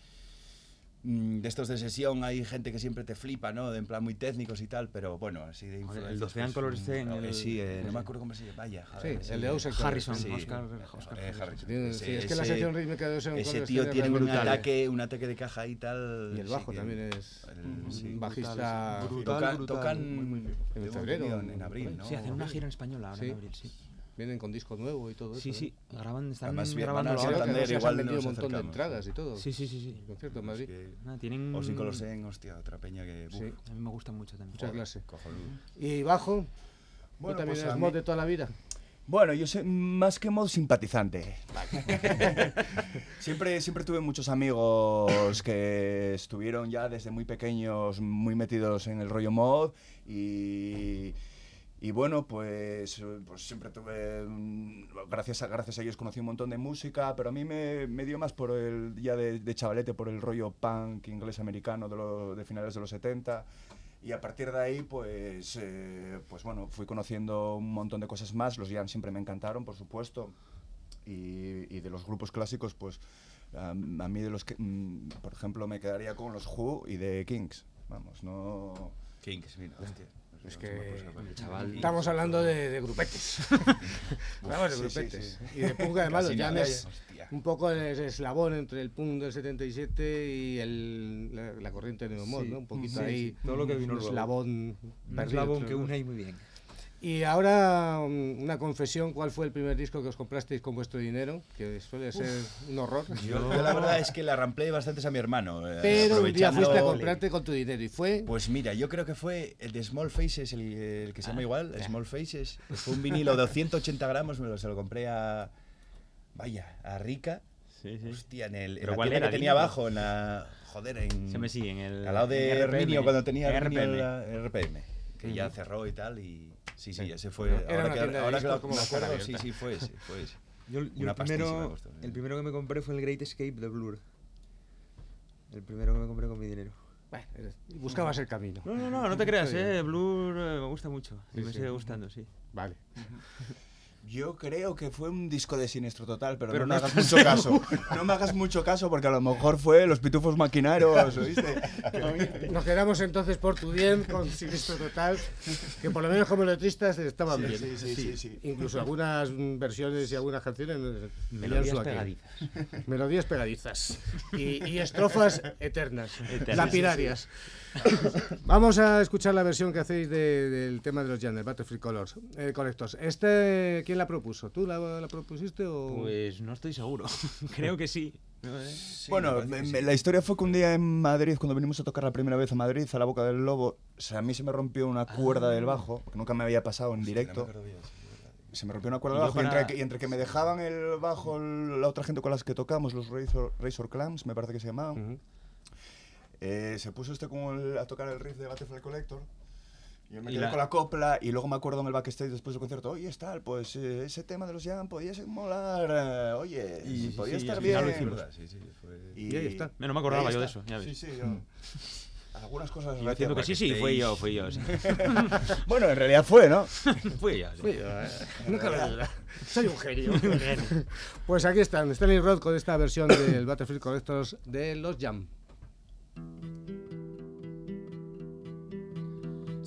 mm, De estos de sesión hay gente que siempre te flipa, ¿no? De en plan muy técnicos y tal, pero bueno, así de el influencias, de Ocean pues, Color C en mm, el- eh, Sí, eh, no ese. me acuerdo cómo se llama. Vaya, joder, Sí, el de Ocean Color. Harrison, Sí, Oscar, eh, Oscar eh, Harrison. Harrison. tiene- sí, es que la Ese- sección rítmica de Ocean ese Color tío es tiene un brutal. ataque, un ataque de caja y tal. Y el sí bajo también es el- sí. un bajista. Brutal, Tocan, brutal. tocan Muy, muy. En febrero, en, abril, ¿no? Sí, hacen una gira en español ahora Sí. en abril, sí. Vienen con disco nuevo y todo Sí, eso. sí, graban, están Además, grabando van a Creo que ahora. Santander, se han igual vendido un montón de entradas sí. y todo. Sí, sí, sí, sí. El concierto en Es Madrid. que- Ah, tienen... O sin Colosen, hostia, otra peña que. Sí. A mí me gustan mucho también. Mucha clase. cojonudo. ¿Y bajo? ¿Tú Bueno, también pues eres mod mí- de toda la vida? Bueno, yo soy más que mod simpatizante. siempre, siempre tuve muchos amigos que estuvieron ya desde muy pequeños muy metidos en el rollo mod y, y bueno, pues, eh, pues siempre tuve, gracias a, gracias a ellos conocí un montón de música, pero a mí me, me dio más por el, ya de, de chavalete, por el rollo punk inglés-americano de, lo- de finales de los 70. Y a partir de ahí, pues, eh, pues bueno, fui conociendo un montón de cosas más. Los Jam siempre me encantaron, por supuesto. Y, y de los grupos clásicos, pues a, a mí de los que, mm, por ejemplo, me quedaría con los Who y de Kings. Vamos, no... Kings, mira, hostia. Es no que- chaval. Estamos hablando de, de grupetes. Hablamos de sí, sí, grupetes. sí. Y de punk además, los Casi Jam nada, es hostia. un poco el eslabón entre el punk del 77 y el, la, la corriente de Sí. ¿no? Un poquito Sí, ahí. sí. Todo lo que vino un eslabón Un eslabón que une ahí muy bien. Y ahora mm, una confesión, ¿cuál fue el primer disco que os comprasteis con vuestro dinero? Que suele ser un horror. Yo, la verdad es que le ramplé bastantes a mi hermano. eh, Pero un día aprovechando- fuiste a comprarte con tu dinero y fue... Pues mira, yo creo que fue el de Small Faces, el, el que se Ah, llama igual, Small Faces. Fue un vinilo de 180 gramos, me lo, se lo compré a. Vaya, a Rica. Sí, sí. Hostia, en, el, en ¿Pero la tienda era? que tenía abajo, en la. Joder, en. Se me sigue en el. Al lado de Herminio, cuando tenía RPM. la- RPM, que ya cerró y tal. Y sí, sí, ese fue. Era ahora una que, ahora que lo- como acuerdo, sí, sí, fue ese. Fue ese. Yo, yo Una el, primero, costó. el primero que me compré fue el Great Escape de Blur. El primero que me compré con mi dinero. Bueno, buscabas el camino. No, no, no, no te creas, eh. Blur eh, me gusta mucho. Y me sí. sigue gustando, sí. Vale. Yo creo que fue un disco de Siniestro Total, pero, Pero no me hagas mucho caso. No me hagas mucho caso porque a lo mejor fue Los Pitufos Maquinarios, ¿oíste? Nos quedamos entonces por tu bien con Sinistro Total, que por lo menos como letristas estaban bien. sí, sí, sí, sí. Incluso algunas versiones y algunas canciones Melodías pegadizas. Melodías pegadizas. Y, y estrofas eternas, Eternas, lapidarias. Vamos a escuchar la versión que hacéis de- del tema de los Jan, del Battlefield Colors, eh, Collectors. Este, ¿Quién la propuso? ¿Tú la, la propusiste o...? Pues no estoy seguro. Creo que sí. Sí, bueno, me sí. la historia fue que un día en Madrid, cuando vinimos a tocar la primera vez a Madrid, a la Boca del Lobo, o sea, a mí se me rompió una cuerda del bajo, que nunca me había pasado en directo. me se me rompió una cuerda Y del bajo y entre, que, y entre que me dejaban el bajo el- la otra gente con las que tocamos, los Razor, Razor Clams, me parece que se llamaban. Eh, se puso este con el- a tocar el riff de Butterfly Collector. Y yo me Y quedé la- con la copla y luego me acuerdo en el backstage después del concierto, oye, tal, pues eh, ese tema de los Jam podía ser molar, eh, oye, Y sí, sí, podía sí, estar bien. verdad, sí, fue- Y, Y ahí está. No me acordaba yo de eso, ya Sí, ves. sí, yo- Algunas cosas Y yo diciendo que sí, sí, fui yo, fui yo. sí. Bueno, en realidad fue, ¿no? fui yo. sí. Nunca lo. Soy un genio. pues aquí están, Stanley Roth con esta versión del Battlefield Collectors de los Jam.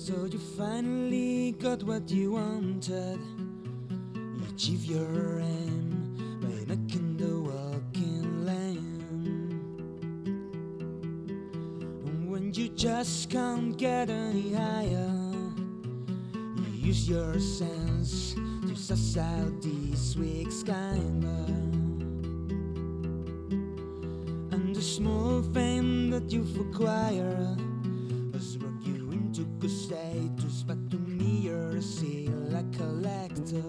So you finally got what you wanted. You achieve your aim by making the walking lane. And when you just can't get any higher, you use your sense to suss out this week's. And the small fame that you've acquired into good status, but to me you're still a collector.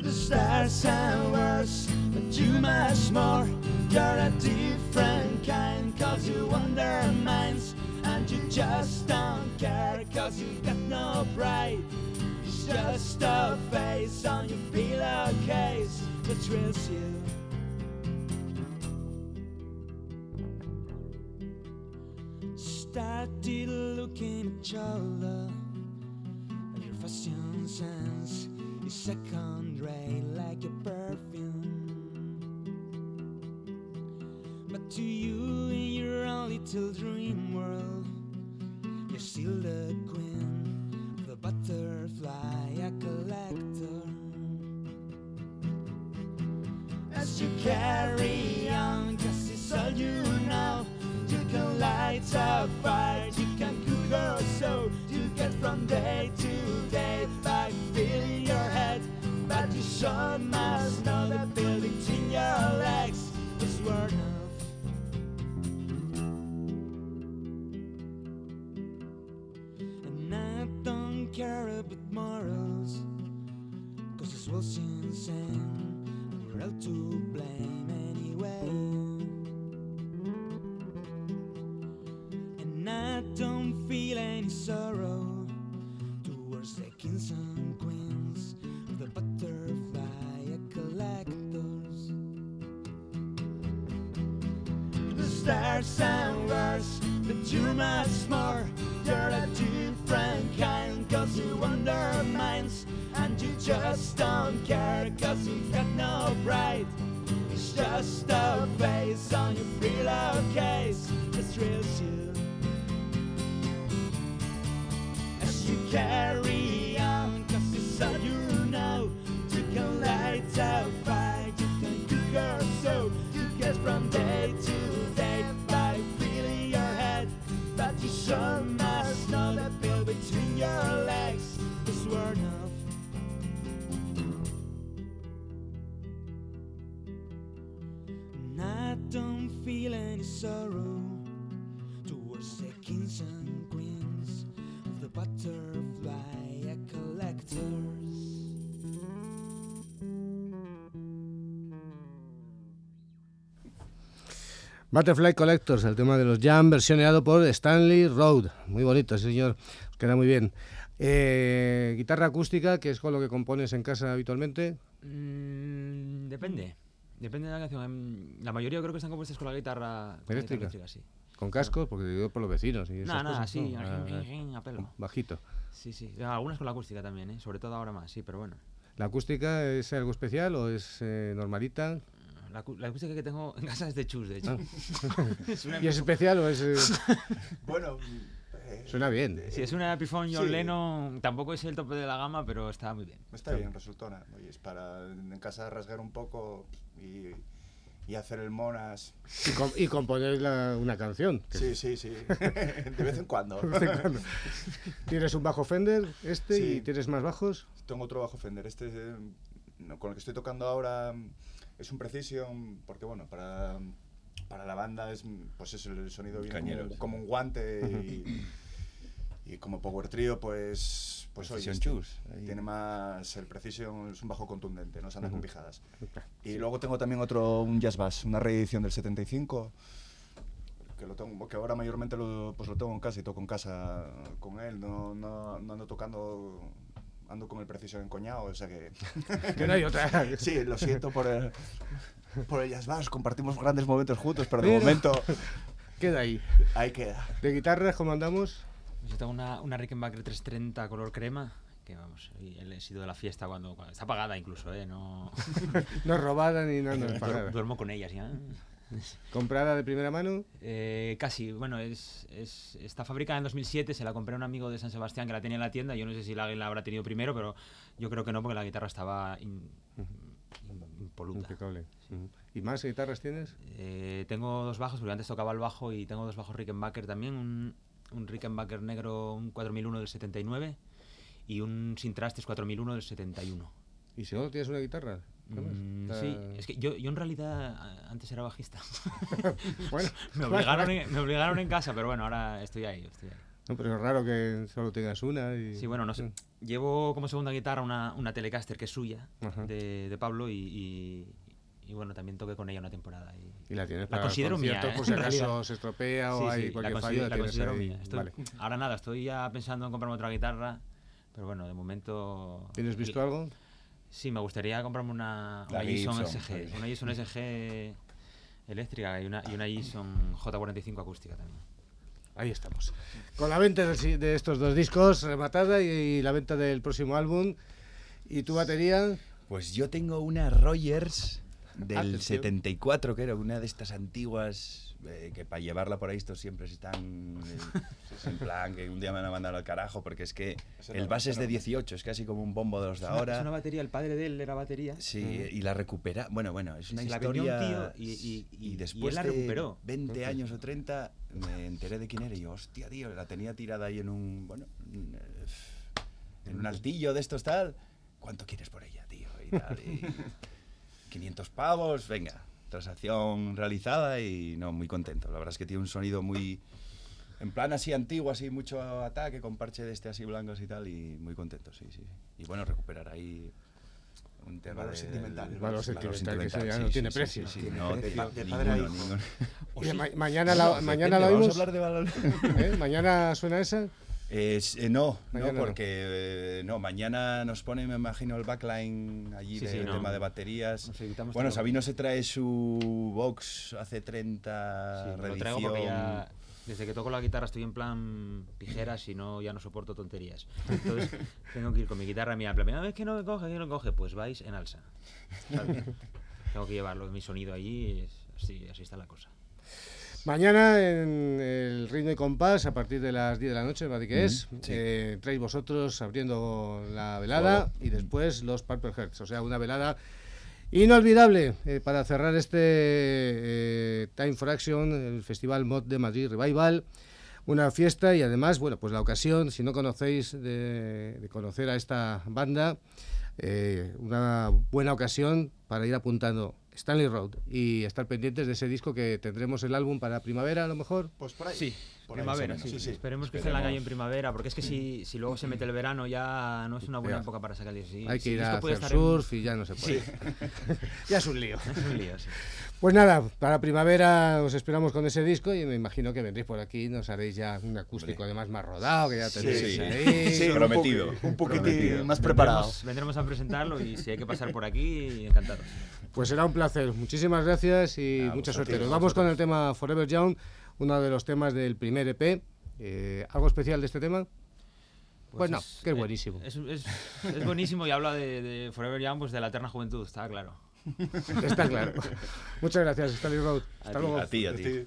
The stars are worse, but you much more. You're a different kind, cause you undermines, and you just don't care, cause you got no pride. It's just a face on your pillowcase that thrills you. Started looking at each other and your fashion sense is second rate like your perfume but to you in your own little dream world you're still the queen of the butterfly a collector as you carry on, cause it's all you know. You can light a fire, you can cook your soul. You get from day to day by filling your head. But you sure must know that building between your legs is worth. And I don't care about morals. Cause this was insane We're all to blame feel any sorrow Towards the kings and queens Of the butterfly collectors the stars and worse, but you're much more. You're a different kind, cause you undermines, and you just don't care, cause you've got no pride. It's just a face on your pillowcase that thrills you. You carry on, cause it's all you know. You can light a fire, you can cook your soul. You get from day to day by feeling your head. But you sure must know that bill between your legs is worth enough. And I don't feel any sorrow Butterfly Collectors, el tema de los Jam, versioneado por Stanley Road. Muy bonito, señor. Os queda muy bien. Eh, guitarra acústica, que es con lo que compones en casa habitualmente. Mm, depende. Depende de la canción. Em, La mayoría creo que están compuestas con la guitarra con la guitarra ¿Eléctrica? sí. Con cascos, porque te digo por los vecinos. Y esas Nada, nada, cosas, sí, ¿no? Ah, a pelo. Bajito. Sí, sí. Algunas con la acústica también, ¿eh? sobre todo ahora más, sí, pero bueno. ¿La acústica es algo especial o es eh, normalita? La, la acústica que tengo en casa es de Chus, de hecho. es una ¿Y es especial o es.? eh, Bueno, eh, suena bien. Sí, es una Epiphone John Sí. Lennon. Tampoco es el tope de la gama, pero está muy bien. está bien, resultona. Oye, es para en casa rasgar un poco y, y hacer el monas. Y, com- y componer la- una canción. Sí, sí, sí. De vez en cuando. de vez en cuando. Tienes un bajo Fender, este, y Sí. tienes más bajos. Tengo otro bajo Fender. Este eh, no, con el que estoy tocando ahora es un Precision, porque bueno, para, para la banda es, pues eso, el sonido viene como, Cañeros. como un guante y, y como Power Trio, pues, pues oye, este, tiene más, el Precision es un bajo contundente, no se anda con pijadas. Y luego tengo también otro, un Jazz Bass, una reedición del 75, que lo tengo, que ahora mayormente lo, pues lo tengo en casa y toco en casa con él, no, no, no ando tocando, ando con el Precision encoñado, o sea que... Que no hay otra. Sí, lo siento por el, por el Jazz Bass, compartimos grandes momentos juntos, pero de Pero- momento Queda ahí. ahí queda. De guitarras, ¿cómo andamos? Yo tengo una, una Rickenbacker 330 color crema, que vamos, y él he sido de la fiesta cuando, cuando- está pagada incluso, ¿eh? No, No es robada ni nada. no es duer- pagada. duermo con ellas ya. ¿Comprada de primera mano? Eh, casi, bueno, es, es- está fabricada en 2007, se la compré a un amigo de San Sebastián que la tenía en la tienda, yo no sé si la, la habrá tenido primero, pero yo creo que no, porque la guitarra estaba in- impoluta. Impecable. ¿Y más guitarras tienes? Eh, tengo dos bajos, porque antes tocaba el bajo y tengo dos bajos Rickenbacker también, un, un Rickenbacker negro, un 4001 del 79 y un sin trastes 4001 del 71. ¿Y si no tienes una guitarra? Mm, Está- sí, es que yo, yo en realidad a- antes era bajista. Bueno, me, obligaron en, me obligaron en casa, pero bueno, ahora estoy ahí. Estoy ahí. No, pero es raro que solo tengas una. Y... Sí, bueno, no sé. Llevo como segunda guitarra una, una Telecaster que es suya, de, de Pablo, y, y- y bueno, también toqué con ella una temporada. Y, Y la tienes La para considero mía, ¿eh? por si acaso se estropea o Sí, hay sí, la cualquier fallo, considero, la la considero ahí. mía. Estoy- Vale. Ahora nada, estoy ya pensando en comprarme otra guitarra, pero bueno, de momento... ¿Tienes visto algo? Sí, me gustaría comprarme una, una Gibson Gibson, SG, una Gibson SG eléctrica y una, y una Gibson J45 acústica también. Ahí estamos. Con la venta si- de estos dos discos rematada y la venta del próximo álbum. ¿Y tu batería? Pues yo tengo una Rogers del Atención. 74, que era una de estas antiguas eh, que para llevarla por ahí estos siempre están eh, en plan que un día me van a mandar al carajo porque es que Es el base es de enorme. 18, es casi como un bombo de los de Es una, ahora. es una batería, el padre de él era batería. Sí, y la recupera. Bueno, bueno, es una Se la vendió un historia. tío y- y- y- y después él la de recuperó. 20 años o 30 me enteré de quién era y yo, hostia, tío, la tenía tirada ahí en un. Bueno, en, en un altillo de estos tal. ¿Cuánto quieres por ella, tío? Y tal, y 500 pavos, venga. Transacción realizada y no, muy contento. La verdad es que tiene un sonido muy. En plan así antiguo, así mucho ataque, con parche de este así blancos y tal, y muy contento, sí, sí. Y bueno, recuperar ahí un tema valor de- sentimental, el valor sentimental, que ya no sí, tiene sí, precio. no, De padre a ninguno, hijo. ninguno. Oye, ma- mañana la, mañana la Depende, oímos. ¿Vamos a? ¿Eh? ¿Mañana suena esa? Eh, no, Mañana no, porque eh, no, mañana nos pone, me imagino, el backline allí Sí, del sí, no. tema de baterías. Bueno. Sabino se trae su box hace 30 Sí, lo traigo porque ya desde que toco la guitarra estoy en plan pijeras y no ya no soporto tonterías. Entonces tengo que ir con mi guitarra mía, "Ah, es que no me coge, que no me coge, pues vais en alza. ¿sabes? tengo que llevarlo, mi sonido allí, es- así, así está la cosa. Mañana en el ritmo y compás, a partir de las 10 de la noche, me parece que es, sí. eh, traéis vosotros abriendo la velada y después los Purple Hearts. O sea, una velada inolvidable eh, para cerrar este eh, Time for Action, el Festival Mod de Madrid Revival. Una fiesta y además, bueno, pues la ocasión, si no conocéis, de, de conocer a esta banda, una buena ocasión para ir apuntando Stanley Road y estar pendientes de ese disco que tendremos el álbum para primavera a lo mejor. Pues por ahí. Sí, Por ahí, primavera, o sí. Sí, sí. Esperemos que salga ahí en primavera, porque es que si, si luego se mete el verano ya no es una buena Ya. época para sacar el sí, Hay que ir disco a hacer en- surf y ya no se puede. ya es un lío. Es un lío, sí. Pues nada, para primavera os esperamos con ese disco y me imagino que vendréis por aquí, nos haréis ya un acústico Hombre. además más rodado, que ya tenéis sí. ahí. Prometido. Un poquitín más preparado. Vendremos, vendremos a presentarlo y si hay que pasar por aquí, encantados. Pues será un placer. Muchísimas gracias y A mucha suerte. Nos vamos con el tema Forever Young, uno de los temas del primer EP. Eh, ¿Algo especial de este tema? Pues no, que es eh, buenísimo. Es, es- es buenísimo y habla de, de Forever Young, pues de la eterna juventud, está claro. Está claro. Muchas gracias, Stanley Road. Hasta luego. A ti, a ti.